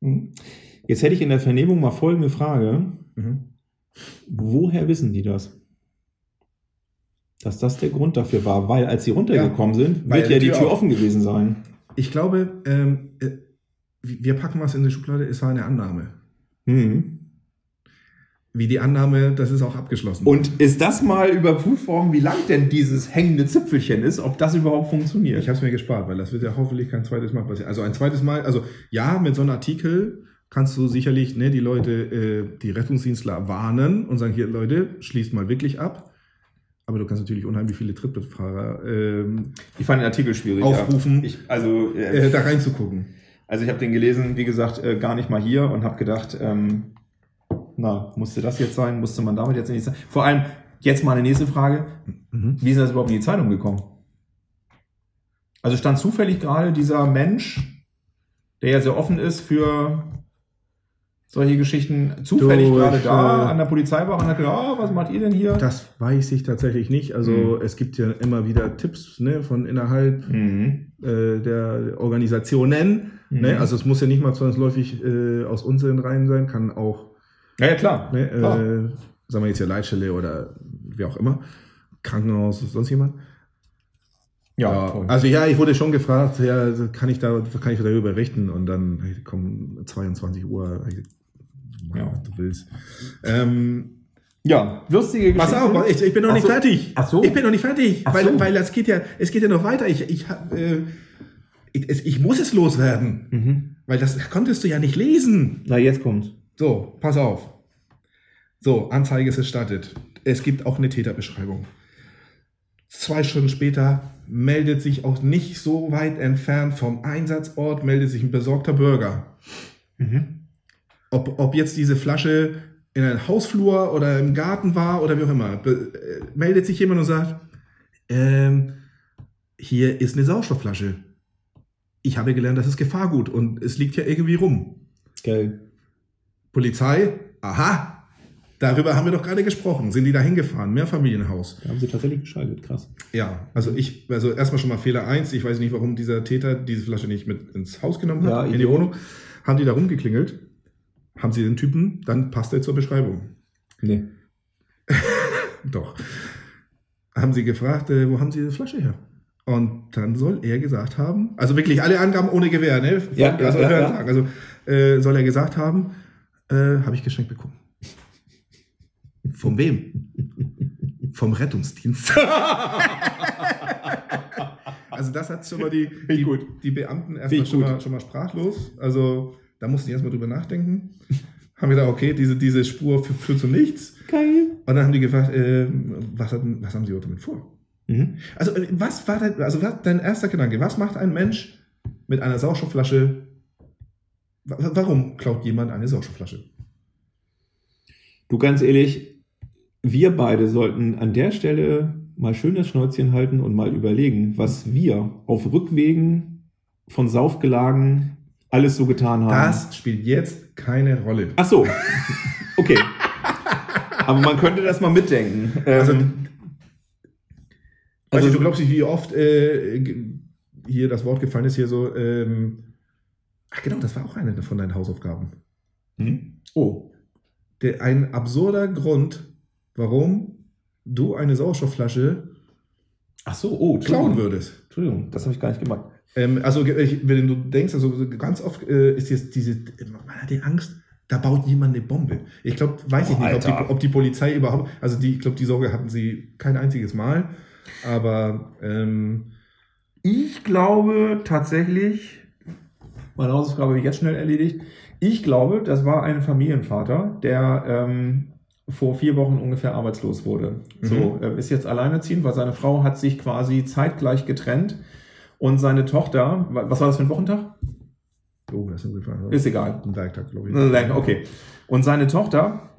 Hm. Jetzt hätte ich in der Vernehmung mal folgende Frage.
Mhm.
Woher wissen die das? Dass das der Grund dafür war, weil als sie runtergekommen sind,
weil
wird ja
die Tür
Tür offen gewesen sein.
Ich glaube, ähm, äh, wir packen was in die Schublade, es war eine Annahme.
Hm.
Wie die Annahme, das ist auch abgeschlossen.
Und ist das mal überprüft worden, wie lang denn dieses hängende Zipfelchen ist, ob das überhaupt funktioniert?
Ich habe es mir gespart, weil das wird ja hoffentlich kein zweites Mal passieren. Also ein zweites Mal, also ja, mit so einem Artikel kannst du sicherlich ne, die Leute, äh, die Rettungsdienstler warnen und sagen, hier Leute, schließt mal wirklich ab. Aber du kannst natürlich unheimlich viele Trittbrettfahrer ähm,
Ich fand den Artikel schwierig.
Aufrufen.
Ja. Ich, also, äh,
äh, da reinzugucken.
Also ich habe den gelesen, wie gesagt, äh, gar nicht mal hier und habe gedacht, ähm, na, musste das jetzt sein? Musste man damit jetzt nicht sein? Vor allem, jetzt mal eine nächste Frage.
Mhm.
Wie ist das überhaupt in die Zeitung gekommen? Also stand zufällig gerade dieser Mensch, der ja sehr offen ist für solche Geschichten, zufällig
Durch,
gerade da
äh,
an der Polizeiwache und hat gedacht, oh, was macht ihr denn hier?
Das weiß ich tatsächlich nicht. Also
Mhm.
es gibt ja immer wieder Tipps ne, von innerhalb
Mhm.
äh, der Organisationen.
Mhm.
Ne? Also es muss ja nicht mal zwangsläufig äh, aus unseren Reihen sein, kann auch,
Ja, ja, klar.
ne, äh, sagen wir jetzt ja Leitstelle oder wie auch immer, Krankenhaus, sonst jemand.
ja, toll.
also ja, ich wurde schon gefragt, ja, kann ich da, kann ich darüber berichten? Und dann hey, komm 22 Uhr, hey,
Ja.
was du willst. Ähm,
ja, lustige
Pass
Geschichte.
auf, ich, ich bin noch
Ach
nicht
so.
fertig.
Ach so.
Ich bin noch nicht fertig,
Ach
weil,
so.
weil es geht ja, es geht ja noch weiter. Ich, ich, äh, ich, ich muss es loswerden,
Mhm.
weil das konntest du ja nicht lesen.
Na, jetzt kommt.
So, pass auf. So, Anzeige ist erstattet. Es gibt auch eine Täterbeschreibung. Zwei Stunden später meldet sich auch nicht so weit entfernt vom Einsatzort, meldet sich ein besorgter Bürger.
Mhm.
Ob, ob jetzt diese Flasche in einem Hausflur oder im Garten war oder wie auch immer, äh, meldet sich jemand und sagt, ähm, hier ist eine Sauerstoffflasche. Ich habe gelernt, das ist Gefahrgut und es liegt ja irgendwie rum.
Geil.
Polizei, aha, darüber haben wir doch gerade gesprochen. Sind die da hingefahren? Mehrfamilienhaus.
Da haben sie tatsächlich geschaltet, krass.
Ja, also ich, also erstmal schon mal Fehler eins. Ich weiß nicht, warum dieser Täter diese Flasche nicht mit ins Haus genommen hat,
Ja,
in die. Wohnung. Haben die da rumgeklingelt? Haben sie den Typen? Dann passt er zur Beschreibung.
Nee.
Doch. Haben sie gefragt, äh, wo haben sie diese Flasche her? Und dann soll er gesagt haben, also wirklich alle Angaben ohne Gewehr, ne? Von-
Ja,
also,
ja, ja.
sagen. also äh, soll er gesagt haben, äh, habe ich geschenkt bekommen. Von wem? Vom Rettungsdienst. also das hat schon mal die, die, die Beamten erstmal schon mal, schon mal sprachlos. Also da mussten die erstmal drüber nachdenken. Haben gedacht, okay, diese, diese Spur fü- führt zu nichts.
Geil.
Und dann haben die gefragt, äh, was, hat, was haben sie damit vor?
Mhm.
Also, äh, was war dein, also was, dein erster Gedanke? Was macht ein Mensch mit einer Sauerstoffflasche? Wa- Warum klaut jemand eine Sauerstoffflasche?
Du, ganz ehrlich, wir beide sollten an der Stelle mal schön das Schnäuzchen halten und mal überlegen, was wir auf Rückwegen von Saufgelagen alles so getan haben.
Das spielt jetzt keine Rolle.
Ach so. Okay. Aber man könnte das mal mitdenken.
Also,
Ähm,
also
also-
du glaubst nicht, wie oft äh, hier das Wort gefallen ist, hier so, ähm, ach genau, das war auch eine von deinen Hausaufgaben.
hm? Oh.
Der, ein absurder Grund, warum du eine Sauerstoffflasche
Ach so, oh,
klauen würdest.
Entschuldigung, das habe ich gar nicht gemacht.
Ähm, also, ich- wenn du denkst, also ganz oft äh, ist jetzt diese, man hat die Angst, da baut jemand eine Bombe. Ich glaube, weiß ich
Oh,
nicht, ob die, ob die Polizei überhaupt, also die, ich glaube, die Sorge hatten sie kein einziges Mal, aber ähm,
Ich glaube tatsächlich, meine Hausaufgabe habe ich jetzt schnell erledigt. Ich glaube, das war ein Familienvater, der ähm, vor vier Wochen ungefähr arbeitslos wurde. So, äh, ist jetzt alleinerziehend, weil seine Frau hat sich quasi zeitgleich getrennt und seine Tochter, wa- was war das für ein Wochentag?
oh, das ist ein,
Ist egal.
ein Werktag, glaube ich.
Okay. Und seine Tochter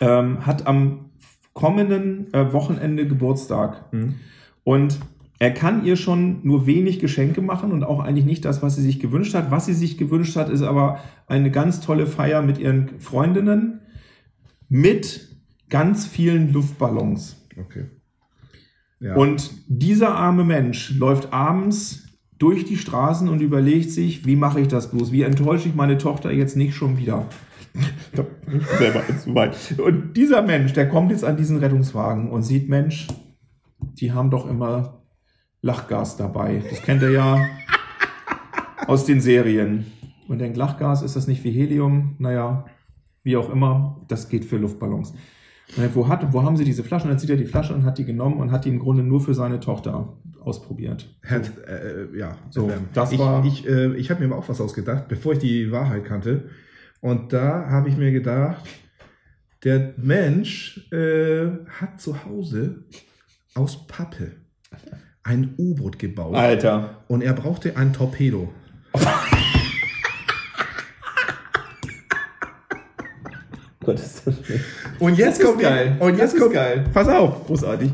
ähm, hat am kommenden äh, Wochenende Geburtstag.
Mhm.
Und er kann ihr schon nur wenig Geschenke machen und auch eigentlich nicht das, was sie sich gewünscht hat. Was sie sich gewünscht hat, ist aber eine ganz tolle Feier mit ihren Freundinnen mit ganz vielen Luftballons.
Okay. Ja.
Und dieser arme Mensch läuft abends durch die Straßen und überlegt sich, wie mache ich das bloß? Wie enttäusche ich meine Tochter jetzt nicht schon wieder? Jetzt zu weit. Und dieser Mensch, der kommt jetzt an diesen Rettungswagen und sieht, Mensch, die haben doch immer Lachgas dabei. Das kennt er ja aus den Serien. Und denkt, Lachgas, ist das nicht wie Helium? Naja, wie auch immer, das geht für Luftballons. Er, wo, hat, wo haben sie diese Flaschen? Und dann zieht er die Flasche und hat die genommen und hat die im Grunde nur für seine Tochter ausprobiert.
Hat, äh, ja,
So, das
ich,
war-
Ich, äh, ich habe mir auch was ausgedacht, bevor ich die Wahrheit kannte. Und da habe ich mir gedacht, der Mensch äh, hat zu Hause aus Pappe ein U-Boot gebaut
Alter.
und er brauchte ein Torpedo.
Gott, ist das.
Und jetzt
Das ist
kommt die-
geil.
Und jetzt
ist
kommt
geil.
Pass auf.
Großartig.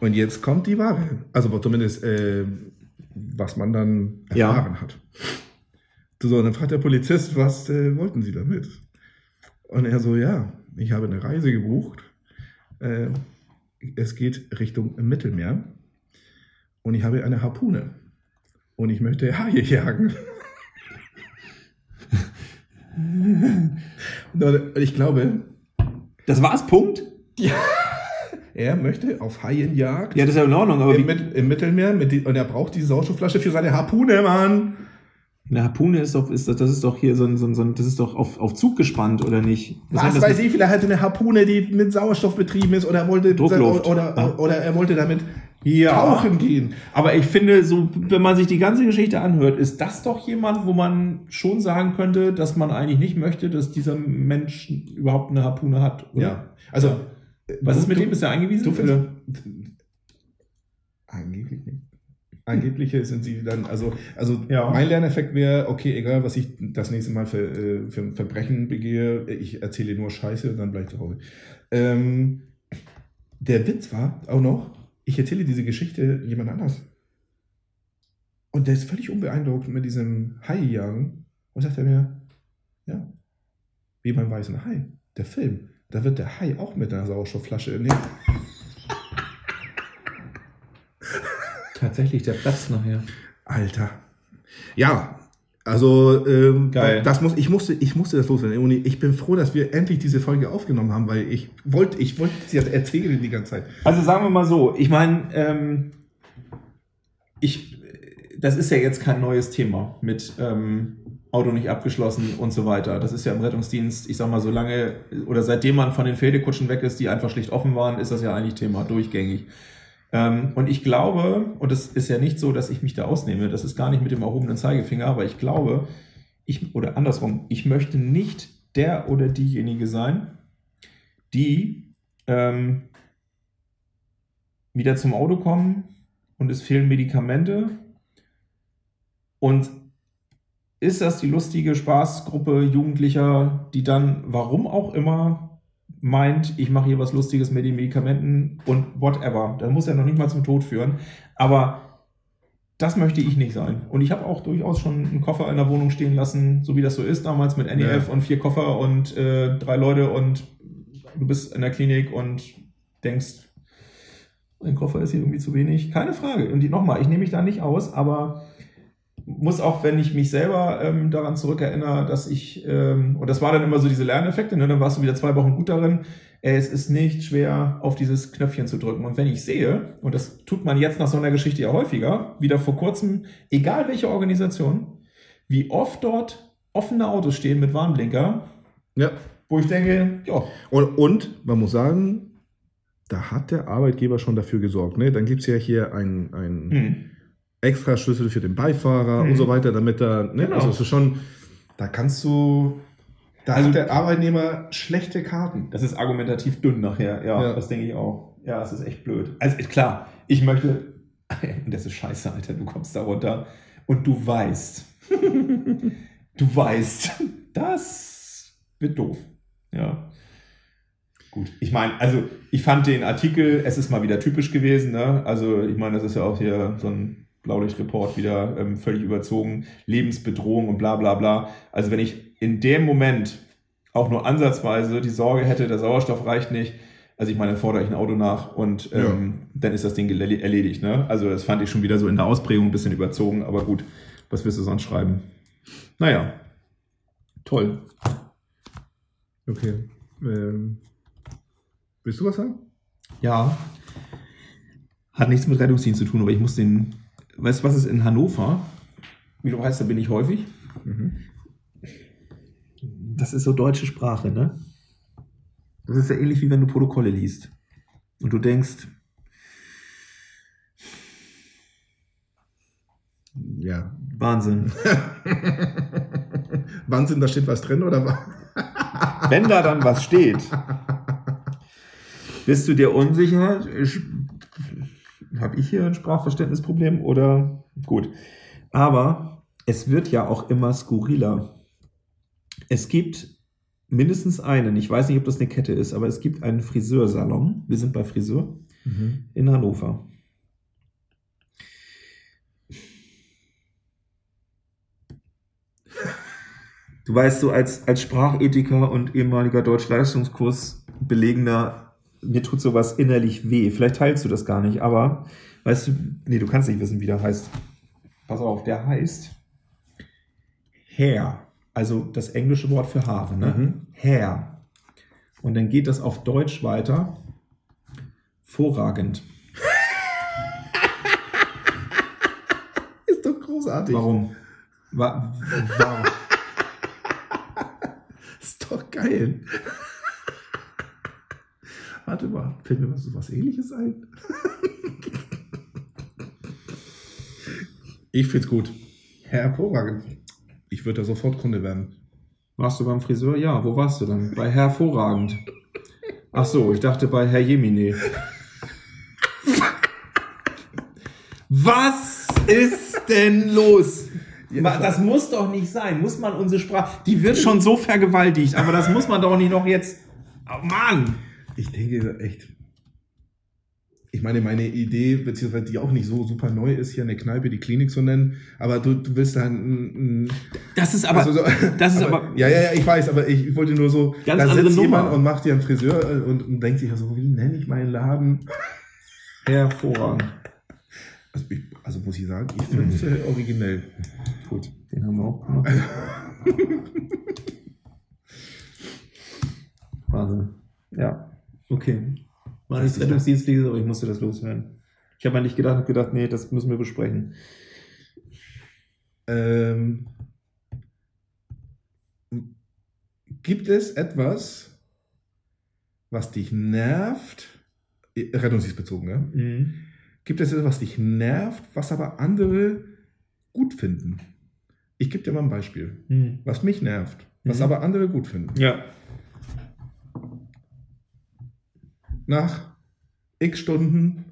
Und jetzt kommt die Ware. Also zumindest, äh, was man dann
Ja.
erfahren hat. So, und dann fragt der Polizist, was äh, wollten Sie damit? Und er so, ja, ich habe eine Reise gebucht. Äh, es geht Richtung Mittelmeer. Und ich habe eine Harpune. Und ich möchte Haie jagen. und ich glaube,
Das war's, Punkt?
er möchte auf Haienjagd
Ja, das ist ja in Ordnung, aber
Im,
wie,
Im Mittelmeer mit die, und er braucht die Sauerstoffflasche für seine Harpune, Mann.
Eine Harpune ist doch, ist das, ist doch hier so ein, so ein, so ein das ist doch auf, auf Zug gespannt, oder nicht?
Was
das?
weiß ich, vielleicht hatte eine Harpune, die mit Sauerstoff betrieben ist oder er wollte
Druckluft.
oder,
Ah.
oder er wollte damit
Ja.
tauchen gehen.
Aber ich finde, so, wenn man sich die ganze Geschichte anhört, ist das doch jemand, wo man schon sagen könnte, dass man eigentlich nicht möchte, dass dieser Mensch überhaupt eine Harpune hat. Oder?
Ja. Also
Was ist mit
du,
dem? Ist er eingewiesen?
Du findest,
oder?
angeblich nicht. Angebliche sind sie dann, also, also
Ja.
mein Lerneffekt wäre, okay, egal was ich das nächste Mal für, äh, für ein Verbrechen begehe, ich erzähle nur Scheiße und dann bleib ich zu Hause. Ähm, der Witz war auch noch, ich erzähle diese Geschichte jemand anders. Und der ist völlig unbeeindruckt mit diesem Hai-Jagen. Und sagt er mir, ja, wie beim weißen Hai, der Film. Da wird der Hai auch mit einer Sauerstoffflasche nehmen.
Tatsächlich, der platzt nachher.
Alter. Ja, also ähm,
Geil.
das muss ich musste ich musste das loswerden. Und ich bin froh, dass wir endlich diese Folge aufgenommen haben, weil ich wollte ich wollte sie jetzt erzählen die ganze Zeit.
Also sagen wir mal so, ich meine, ähm, ich, das ist ja jetzt kein neues Thema mit ähm, Auto nicht abgeschlossen und so weiter. Das ist ja im Rettungsdienst, ich sag mal, so lange oder seitdem man von den Pferdekutschen weg ist, die einfach schlicht offen waren, ist das ja eigentlich Thema durchgängig. Ähm, und ich glaube, und es ist ja nicht so, dass ich mich da ausnehme, das ist gar nicht mit dem erhobenen Zeigefinger, aber ich glaube, ich, oder andersrum, ich möchte nicht der oder diejenige sein, die ähm, wieder zum Auto kommen und es fehlen Medikamente. Und ist das die lustige Spaßgruppe Jugendlicher, die dann, warum auch immer, meint, ich mache hier was Lustiges mit den Medikamenten und whatever. Das muss ja noch nicht mal zum Tod führen. Aber das möchte ich nicht sein. Und ich habe auch durchaus schon einen Koffer in der Wohnung stehen lassen, so wie das so ist damals mit NEF
Ja.
und vier Koffer und äh, drei Leute und du bist in der Klinik und denkst, ein Koffer ist hier irgendwie zu wenig. Keine Frage. Und die nochmal, ich nehme mich da nicht aus, aber muss auch, wenn ich mich selber ähm, daran zurückerinnere, dass ich, ähm, und das war dann immer so diese Lerneffekte, ne, dann warst du wieder zwei Wochen gut darin, äh, es ist nicht schwer, auf dieses Knöpfchen zu drücken. Und wenn ich sehe, und das tut man jetzt nach so einer Geschichte ja häufiger, wieder vor kurzem, egal welche Organisation, wie oft dort offene Autos stehen mit Warnblinker,
Ja.
wo ich denke, ja,
Und, und man muss sagen, da hat der Arbeitgeber schon dafür gesorgt. Ne? Dann gibt es ja hier ein, ein
hm.
Extra Schlüssel für den Beifahrer
Mhm.
und so weiter, damit er, ne?
Genau.
also es ist schon, da kannst du, da
Also-
hat der Arbeitnehmer schlechte Karten.
Das ist argumentativ dünn nachher, ja,
Ja.
das denke ich auch. Ja, es ist echt blöd. Also klar, ich möchte, und das ist scheiße, Alter, du kommst da runter und du weißt, du weißt, das wird doof. Ja. Gut, ich meine, also ich fand den Artikel, es ist mal wieder typisch gewesen, ne? Also ich meine, das ist ja auch hier so ein Blaulichtreport wieder ähm, völlig überzogen, Lebensbedrohung und bla bla bla. Also wenn ich in dem Moment auch nur ansatzweise die Sorge hätte, der Sauerstoff reicht nicht, also ich meine, dann fordere ich ein Auto nach und ähm, dann ist das Ding erledigt. Ne? Also das fand ich schon wieder so in der Ausprägung ein bisschen überzogen, aber gut, was wirst du sonst schreiben? Naja, toll.
Okay. Ähm, willst du was sagen?
Ja, hat nichts mit Rettungsdienst zu tun, aber ich muss den, weißt du, was ist in Hannover? Wie du weißt, da bin ich häufig.
Mhm.
Das ist so deutsche Sprache, ne? Das ist ja ähnlich wie wenn du Protokolle liest. Und du denkst,
Ja.
Wahnsinn.
Wahnsinn, da steht was drin, oder was?
Wenn da dann was steht, bist du dir unsicher? Habe ich hier ein Sprachverständnisproblem oder gut? Aber es wird ja auch immer skurriler. Es gibt mindestens einen, ich weiß nicht, ob das eine Kette ist, aber es gibt einen Friseursalon. Wir sind bei Friseur in Hannover. Du weißt, so als, als Sprachethiker und ehemaliger Deutsch-Leistungskurs belegender, mir tut sowas innerlich weh. Vielleicht teilst du das gar nicht, aber weißt du, nee, du kannst nicht wissen, wie der heißt. Pass auf, der heißt Hair. Also das englische Wort für Haare, ne?
Mhm.
Hair. Und dann geht das auf Deutsch weiter. Vorragend.
Ist doch großartig.
Warum? Wa warum?
Ist doch geil. Warte mal, fällt mir was, so was ähnliches ein? ich find's gut. Hervorragend. Ich würde da sofort Kunde werden.
Warst du beim Friseur? Ja, wo warst du dann? Bei Hervorragend. Ach so, ich dachte bei Herr Jemine. Was ist denn los? Das muss doch nicht sein. Muss man unsere Sprache. Die wird schon so vergewaltigt, aber das muss man doch nicht noch jetzt. Oh Mann!
Ich denke echt. Ich meine, meine Idee, beziehungsweise die auch nicht so super neu ist, hier eine Kneipe, die Klinik zu nennen, aber du, du willst dann. ein-
Das ist aber.
also so-
das ist aber-
Ja, ja, ja, ich weiß, aber ich wollte nur so.
Ganz
da sitzt
Nummer.
jemand und macht dir einen Friseur äh, und, und denkt sich so, wie nenne ich meinen Laden?
Hervorragend.
Also, ich, also muss ich sagen, ich finde es äh, originell.
Gut, den haben wir auch gemacht. Wahnsinn. Ja, okay. War nicht Rettungsdienstliches, aber ich musste das loswerden. Ich habe an dich gedacht gedacht, nee, das müssen wir besprechen.
Ähm, gibt es etwas, was dich nervt? äh, Rettungsdienstbezogen, ja?
Mhm.
Gibt es etwas, was dich nervt, was aber andere gut finden? Ich gebe dir mal ein Beispiel.
Mhm.
Was mich nervt, was
Mhm.
aber andere gut finden.
Ja.
Nach x Stunden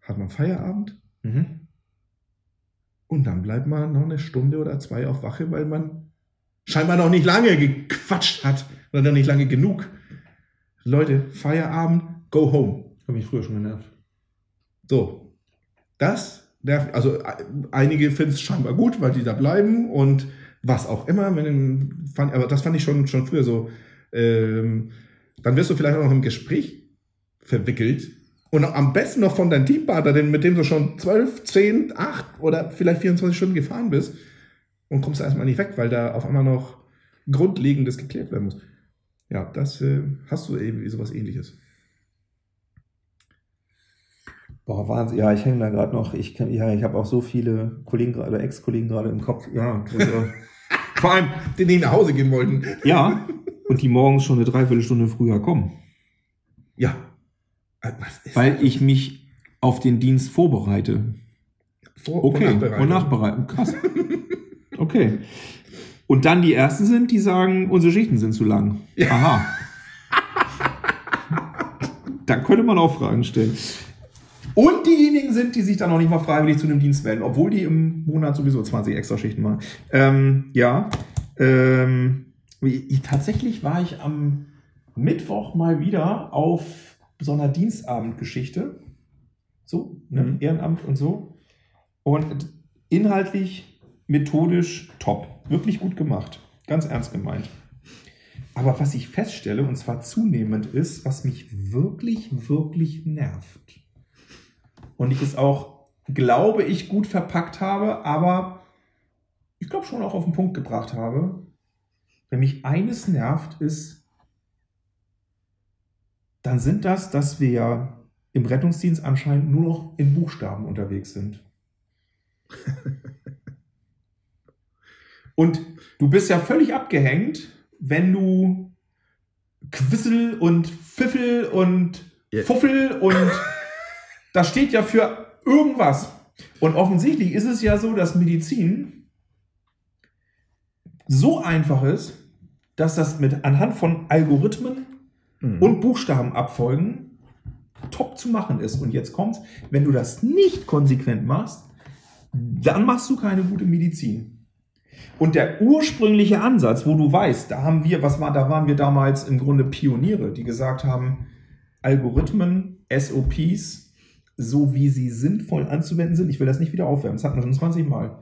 hat man Feierabend
Mhm.
und dann bleibt man noch eine Stunde oder zwei auf Wache, weil man scheinbar noch nicht lange gequatscht hat oder noch nicht lange genug. Leute, Feierabend, go home.
Hat mich früher schon genervt.
So, das nervt, also einige finden es scheinbar gut, weil die da bleiben und was auch immer, wenn, fand, aber das fand ich schon, schon früher so. Ähm, dann wirst du vielleicht auch noch im Gespräch verwickelt und am besten noch von deinem Teampartner, den- mit dem du schon 12, 10, 8 oder vielleicht 24 Stunden gefahren bist und kommst erstmal nicht weg, weil da auf einmal noch Grundlegendes geklärt werden muss. Ja, das äh, hast du irgendwie sowas ähnliches.
Boah, Wahnsinn. Ja, ich hänge da gerade noch. Ich, kann- ja, ich habe auch so viele Kollegen gerade, Ex-Kollegen gerade im Kopf. Ja, vor allem,
Die nicht nach Hause gehen wollten.
ja, und die morgens schon eine Dreiviertelstunde früher kommen.
Ja.
Weil ich mich auf den Dienst vorbereite.
Vor-
Okay,
Nachbereitung.
und nachbereiten. Krass. Okay. Und dann die ersten sind, die sagen, unsere Schichten sind zu lang. Aha. dann könnte man auch Fragen stellen. Und diejenigen sind, die sich dann noch nicht mal freiwillig zu einem Dienst melden, obwohl die im Monat sowieso 20 extra Schichten machen. Ähm, ja. Ähm, ich, tatsächlich war ich am Mittwoch mal wieder auf so einer Dienstabendgeschichte. So, ne?
Mhm.
Ehrenamt und so. Und inhaltlich, methodisch top. Wirklich gut gemacht. Ganz ernst gemeint. Aber was ich feststelle, und zwar zunehmend, ist, was mich wirklich, wirklich nervt. Und ich es auch, glaube ich, gut verpackt habe, aber ich glaube schon auch auf den Punkt gebracht habe. Wenn mich eines nervt, ist, dann sind das, dass wir ja im Rettungsdienst anscheinend nur noch in Buchstaben unterwegs sind. Und du bist ja völlig abgehängt, wenn du Quissel und Pfiffel und
Ja.
Fuffel und das steht ja für irgendwas. Und offensichtlich ist es ja so, dass Medizin so einfach ist, dass das mit anhand von Algorithmen
Mhm.
und Buchstabenabfolgen top zu machen ist. Und jetzt kommt's, wenn du das nicht konsequent machst, dann machst du keine gute Medizin. Und der ursprüngliche Ansatz, wo du weißt, da haben wir, was war, da waren wir damals im Grunde Pioniere, die gesagt haben, Algorithmen, SOPs, so wie sie sinnvoll anzuwenden sind. Ich will das nicht wieder aufwärmen, das hatten wir schon 20 Mal.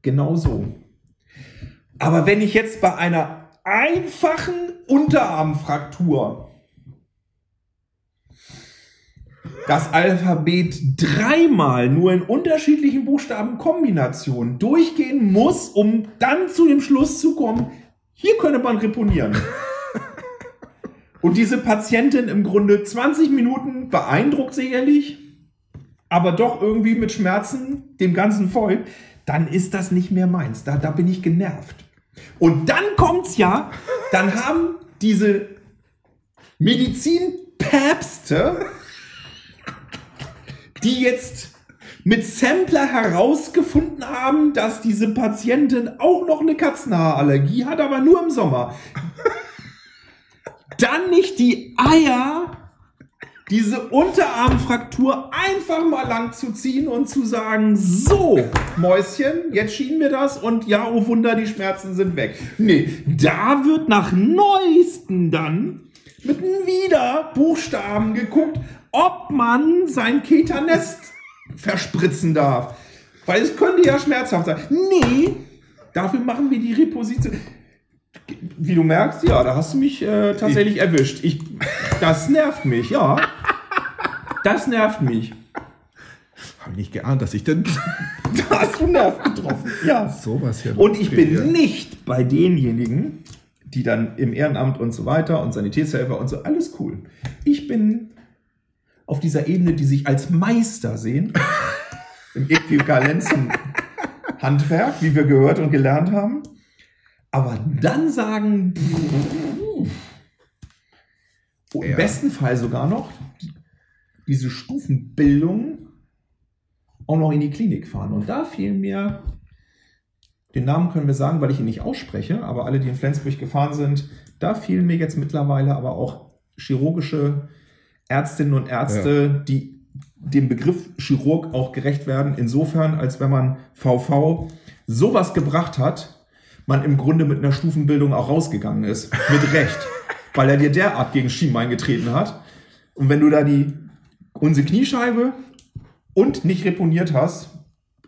Genau so. Aber wenn ich jetzt bei einer einfachen Unterarmfraktur das Alphabet dreimal nur in unterschiedlichen Buchstabenkombinationen durchgehen muss, um dann zu dem Schluss zu kommen, hier könnte man reponieren. Und diese Patientin im Grunde 20 Minuten beeindruckt sicherlich, aber doch irgendwie mit Schmerzen dem ganzen Volk, dann ist das nicht mehr meins. Da, da bin ich genervt. Und dann kommt's ja, dann haben diese Medizinpäpste, die jetzt mit Sampler herausgefunden haben, dass diese Patientin auch noch eine Katzenhaarallergie hat, aber nur im Sommer. Dann nicht die Eier, diese Unterarmfraktur einfach mal lang zu ziehen und zu sagen, so, Mäuschen, jetzt schienen wir das und ja, oh Wunder, die Schmerzen sind weg. Nee, da wird nach Neuesten dann mit wieder Buchstaben geguckt, ob man sein Ketanest verspritzen darf. Weil es könnte ja schmerzhaft sein. Nee, dafür machen wir die Reposition. Wie du merkst, ja, da hast du mich äh, tatsächlich erwischt. Ich, das nervt mich, ja. Das nervt mich.
Habe ich nicht geahnt, dass ich denn
Da hast du Nerv getroffen. Ja.
sowas hier.
Und ich bin
Ja.
nicht bei denjenigen, die dann im Ehrenamt und so weiter und Sanitätshelfer und so, alles cool. Ich bin auf dieser Ebene, die sich als Meister sehen, im Äquivalenzen-Handwerk, wie wir gehört und gelernt haben, aber dann sagen, oh, im
Ja.
besten Fall sogar noch diese Stufenbildung auch noch in die Klinik fahren. Und da fiel mir den Namen können wir sagen, weil ich ihn nicht ausspreche, aber alle, die in Flensburg gefahren sind, da fielen mir jetzt mittlerweile aber auch chirurgische Ärztinnen und Ärzte, die dem Begriff Chirurg auch gerecht werden, insofern, als wenn man VV sowas gebracht hat, man im Grunde mit einer Stufenbildung auch rausgegangen ist. Mit Recht. weil er dir derart gegen Schienbein getreten hat. Und wenn du da die unsere Kniescheibe und nicht reponiert hast,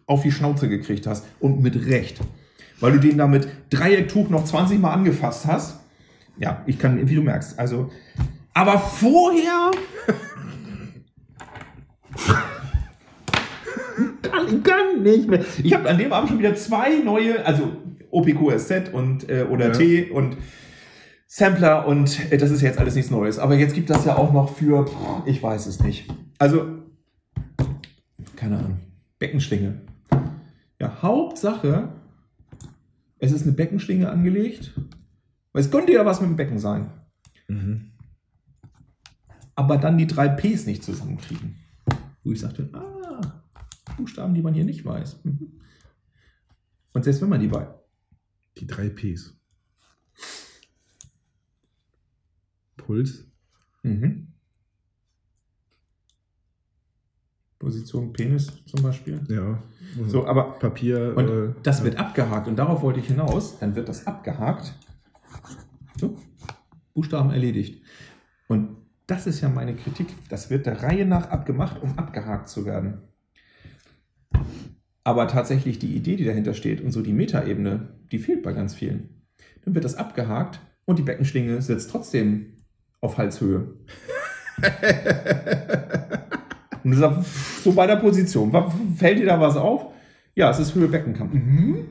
auf die Schnauze gekriegt hast. Und mit Recht. Weil du den da mit Dreiecktuch noch 20 Mal angefasst hast. Ja, ich kann, wie du merkst. Also, aber vorher. kann, kann nicht mehr. Ich habe an dem Abend schon wieder zwei neue, also OPQSZ und äh, oder
Ja.
T und Sampler und äh, das ist jetzt alles nichts Neues. Aber jetzt gibt das ja auch noch für, ich weiß es nicht. Also, keine Ahnung, Beckenschlinge. Ja, Hauptsache, es ist eine Beckenschlinge angelegt. Weil es könnte ja was mit dem Becken sein.
Mhm.
Aber dann die drei Ps nicht zusammenkriegen. Wo ich sagte, ah, Buchstaben, die man hier nicht weiß. Mhm. Und selbst wenn man die weiß.
Die drei Ps. Puls.
Mhm. Position Penis zum Beispiel.
Ja.
So, aber
Papier.
Und
äh,
das
ja.
wird abgehakt und darauf wollte ich hinaus. Dann wird das abgehakt. So, Buchstaben erledigt. Und das ist ja meine Kritik. Das wird der Reihe nach abgemacht, um abgehakt zu werden. Aber tatsächlich die Idee, die dahinter steht und so die Metaebene, die fehlt bei ganz vielen. Dann wird das abgehakt und die Beckenschlinge sitzt trotzdem auf Halshöhe. und du sagst, so bei der Position, fällt dir da was auf? Ja, es ist Höhe Beckenkamm. Mhm.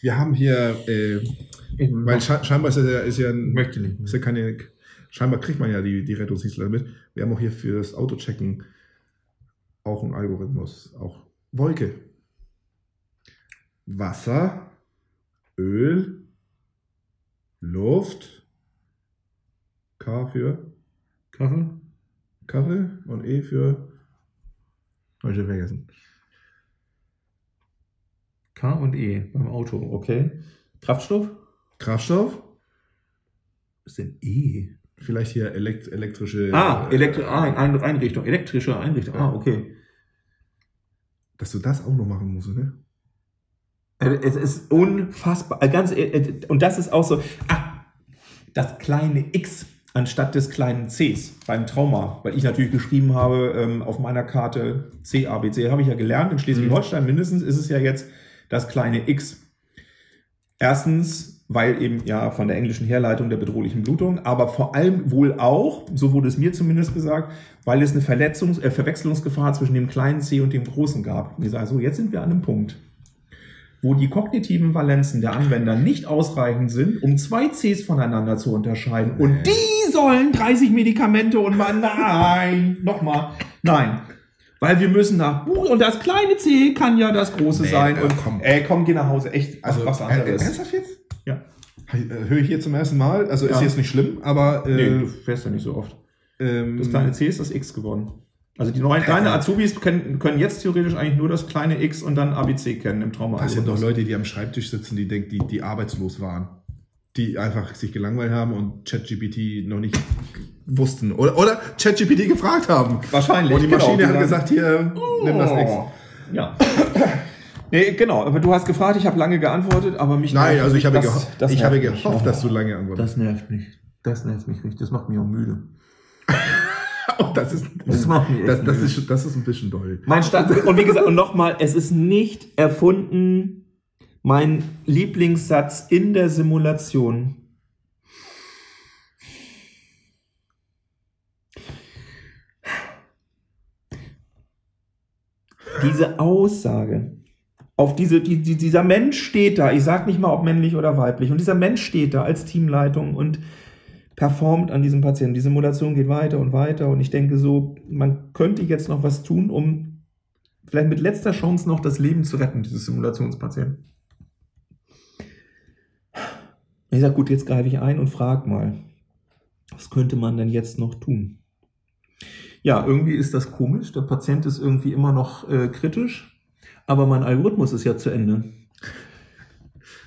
Wir haben hier, äh, weil sche scheinbar ist ja, ist ja ein,
möchte nicht.
ist ja keine, scheinbar kriegt man ja die, die Rettungsdienstler mit. Wir haben auch hier für das Autochecken auch einen Algorithmus, auch Wolke. Wasser, Öl, Luft. K für
Kaffee?
Kaffee und E für. Hab ich schon vergessen.
K und E beim Auto, okay. Kraftstoff?
Kraftstoff.
Was ist denn E?
Vielleicht hier elekt elektrische.
Ah,
äh,
Elektri ah, Ein Einrichtung, elektrische Einrichtung. Ah, okay.
Dass du das auch noch machen musst, ne?
Es ist unfassbar. Äh, Ganz, äh, äh, und das ist auch so. Ah, das kleine X anstatt des kleinen Cs beim Trauma. Weil ich natürlich geschrieben habe ähm, auf meiner Karte C, A, B, C. Habe ich ja gelernt. In Schleswig-Holstein mindestens ist es ja jetzt das kleine X. Erstens, weil eben ja von der englischen Herleitung der bedrohlichen Blutung, aber vor allem wohl auch, so wurde es mir zumindest gesagt, weil es eine Verletzungs äh, Verwechslungsgefahr zwischen dem kleinen C und dem großen gab. Und ich sage so, jetzt sind wir an einem Punkt, wo die kognitiven Valenzen der Anwender nicht ausreichend sind, um zwei Cs voneinander zu unterscheiden. Und die sollen 30 Medikamente und mal, nein, nochmal, nein. Weil wir müssen nach Buch und das kleine C kann ja das große
Nee,
sein.
äh,
Und
komm.
ey, komm, geh nach Hause. Echt,
Also,
was
äh,
anderes.
ernsthaft jetzt?
ja.
Äh, Höre ich hier zum ersten Mal. Also ist
Ja.
jetzt nicht schlimm, aber. Äh,
Nee, du fährst ja nicht so oft.
ähm,
Das kleine C ist das X geworden. Also die neuen kleinen Azubis können, können jetzt theoretisch eigentlich nur das kleine X und dann ABC kennen im Trauma.
Das sind doch Leute, die am Schreibtisch sitzen, die denken, die, die arbeitslos waren. Die einfach sich gelangweilt haben und ChatGPT noch nicht wussten. Oder, oder ChatGPT gefragt haben.
Wahrscheinlich.
Und die
genau,
Maschine
die
hat gesagt, hier, nimm das X.
Oh. Ja. nee, genau, aber du hast gefragt, ich habe lange geantwortet, aber mich
Nein, also ich habe,
das- das
ich habe
mich.
gehofft,
Oh,
dass du lange antwortest.
Das nervt mich. Das nervt mich richtig. Das macht mich auch müde.
Oh, das, ist,
Das
das, das, ist, das ist ein bisschen doll.
Mein Stand und wie gesagt und nochmal, es ist nicht erfunden. Mein Lieblingssatz in der Simulation. Diese Aussage, auf diese, die, die, dieser Mensch steht da, ich sag nicht mal, ob männlich oder weiblich, und dieser Mensch steht da als Teamleitung und performt an diesem Patienten. Die Simulation geht weiter und weiter und ich denke so, man könnte jetzt noch was tun, um vielleicht mit letzter Chance noch das Leben zu retten, dieses Simulationspatienten. Ich sage, gut, jetzt greife ich ein und frage mal, was könnte man denn jetzt noch tun? Ja, irgendwie ist das komisch. Der Patient ist irgendwie immer noch äh, kritisch, aber mein Algorithmus ist ja zu Ende.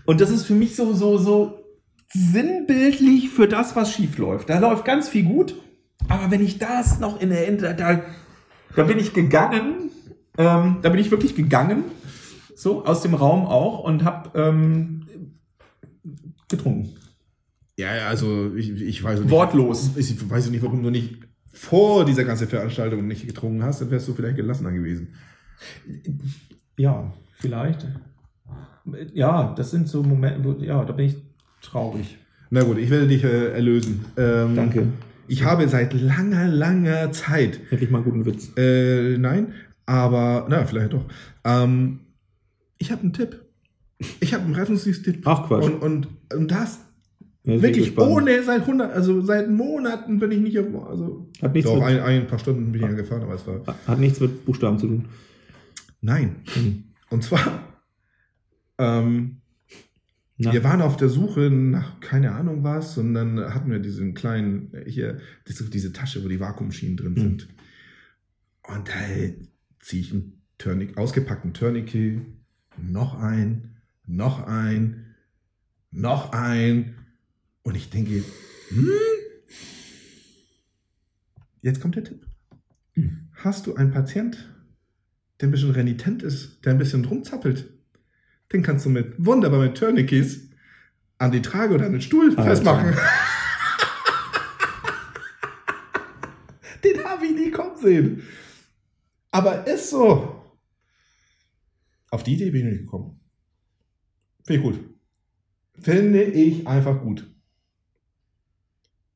Und das ist für mich so, so, so sinnbildlich für das, was schief läuft. Da läuft ganz viel gut, aber wenn ich das noch in der Ende, da, da bin ich gegangen, ähm, da bin ich wirklich gegangen, so aus dem Raum auch und habe ähm, getrunken.
Ja, also ich, ich weiß nicht.
Wortlos.
Ich weiß nicht, warum du nicht vor dieser ganzen Veranstaltung nicht getrunken hast, dann wärst du vielleicht gelassener gewesen.
Ja, vielleicht. Ja, das sind so Momente, wo- ja, da bin ich traurig.
Na gut, ich werde dich äh, erlösen. Ähm,
Danke.
Ich habe seit langer, langer Zeit,
Endlich mal einen guten Witz.
äh, nein, aber, na, vielleicht doch. Ähm, ich habe einen Tipp. Ich habe einen Rettungsdienst-Tipp.
Ach, Quatsch.
Und, und, und das
Ja,
wirklich ohne seit 100, also seit Monaten bin ich nicht auf, also,
Hat nichts
doch,
mit-
ein, ein paar Stunden bin ich angefahren, aber es war,
Hat nichts mit Buchstaben zu tun.
nein.
Hm.
Und zwar, ähm,
Na,
Wir waren auf der Suche nach keine Ahnung was und dann hatten wir diesen kleinen, äh, hier, diese, Tasche, wo die Vakuumschienen drin
Mhm.
sind. Und da ziehe ich einen Tourniquet, ausgepackten Tourniquet, noch ein, noch ein, noch ein. Und ich denke, hm, jetzt kommt der Tipp. Hast du einen Patient, der ein bisschen renitent ist, der ein bisschen rumzappelt, den kannst du mit wunderbar mit Tourniquets an die Trage oder an den Stuhl
Alter.
festmachen. den habe ich nie kommen sehen. Aber ist so. Auf die Idee bin ich nicht gekommen. Finde ich gut. Finde ich einfach gut.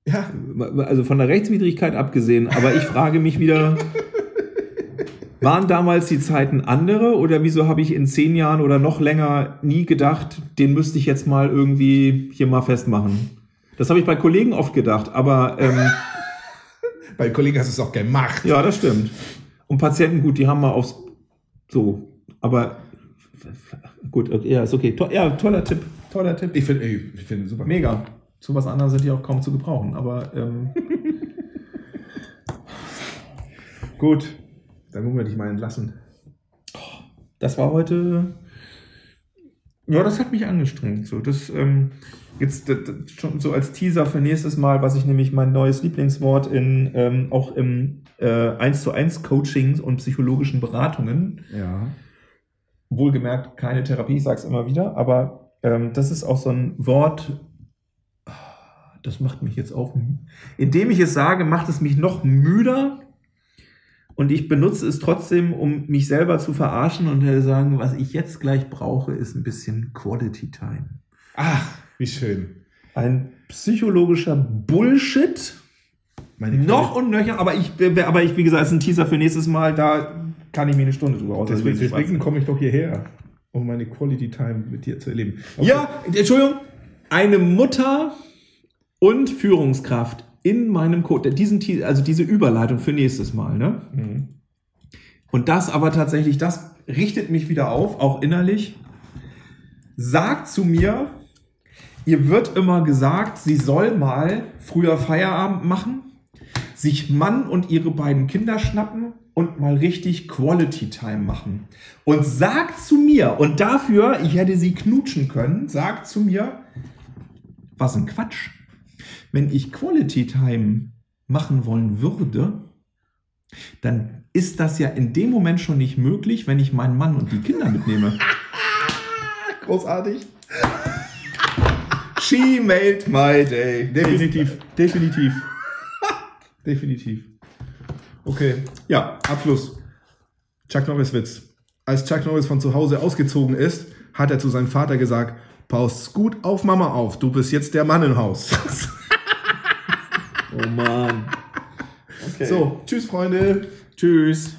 Ja,
Also von der Rechtswidrigkeit abgesehen, aber ich frage mich wieder, waren damals die Zeiten andere oder wieso habe ich in zehn Jahren oder noch länger nie gedacht, den müsste ich jetzt mal irgendwie hier mal festmachen? Das habe ich bei Kollegen oft gedacht, aber ähm,
bei Kollegen hast du es auch gemacht.
ja, das stimmt. Und Patienten, gut, die haben mal aufs so, aber gut, okay, ja, ist okay. To ja, toller Tipp, toller Tipp.
Ich finde ich find super.
Mega. zu was anderem sind die auch kaum zu gebrauchen. Aber ähm,
Gut, dann wollen wir dich mal entlassen.
das war heute. Ja, das hat mich angestrengt. So, das ähm, jetzt das, das schon so als Teaser für nächstes Mal, was ich nämlich mein neues Lieblingswort in ähm, auch im äh, 1 zu 1 Coachings und psychologischen Beratungen
Ja.
wohlgemerkt keine Therapie, ich sage es immer wieder, aber ähm, das ist auch so ein Wort, das macht mich jetzt auch, indem ich es sage, macht es mich noch müder und ich benutze es trotzdem, um mich selber zu verarschen und äh, sagen, was ich jetzt gleich brauche, ist ein bisschen Quality Time.
Ach, wie schön.
Ein psychologischer Bullshit, noch und nöcher, aber ich, aber ich, wie gesagt, ist ein Teaser für nächstes Mal, da kann ich mir eine Stunde drüber aus.
Deswegen, deswegen komme ich doch hierher, um meine Quality Time mit dir zu erleben. Okay.
Ja, Entschuldigung, eine Mutter und Führungskraft in meinem Code, diesen, also diese Überleitung für nächstes Mal, ne?
Mhm.
Und das aber tatsächlich, das richtet mich wieder auf, auch innerlich. Sagt zu mir, ihr wird immer gesagt, sie soll mal früher Feierabend machen, sich Mann und ihre beiden Kinder schnappen und mal richtig Quality Time machen. Und sagt zu mir, und dafür, ich hätte sie knutschen können, sagt zu mir, was ein Quatsch. Wenn ich Quality Time machen wollen würde, dann ist das ja in dem Moment schon nicht möglich, wenn ich meinen Mann und die Kinder mitnehme.
Großartig.
She made my day.
Definitiv, definitiv. definitiv. Okay,
Ja,
Abschluss. Chuck Norris Witz. Als Chuck Norris von zu Hause ausgezogen ist, hat er zu seinem Vater gesagt, pass gut auf Mama auf, du bist jetzt der Mann im Haus.
oh Mann. Okay.
so, tschüss Freunde.
tschüss.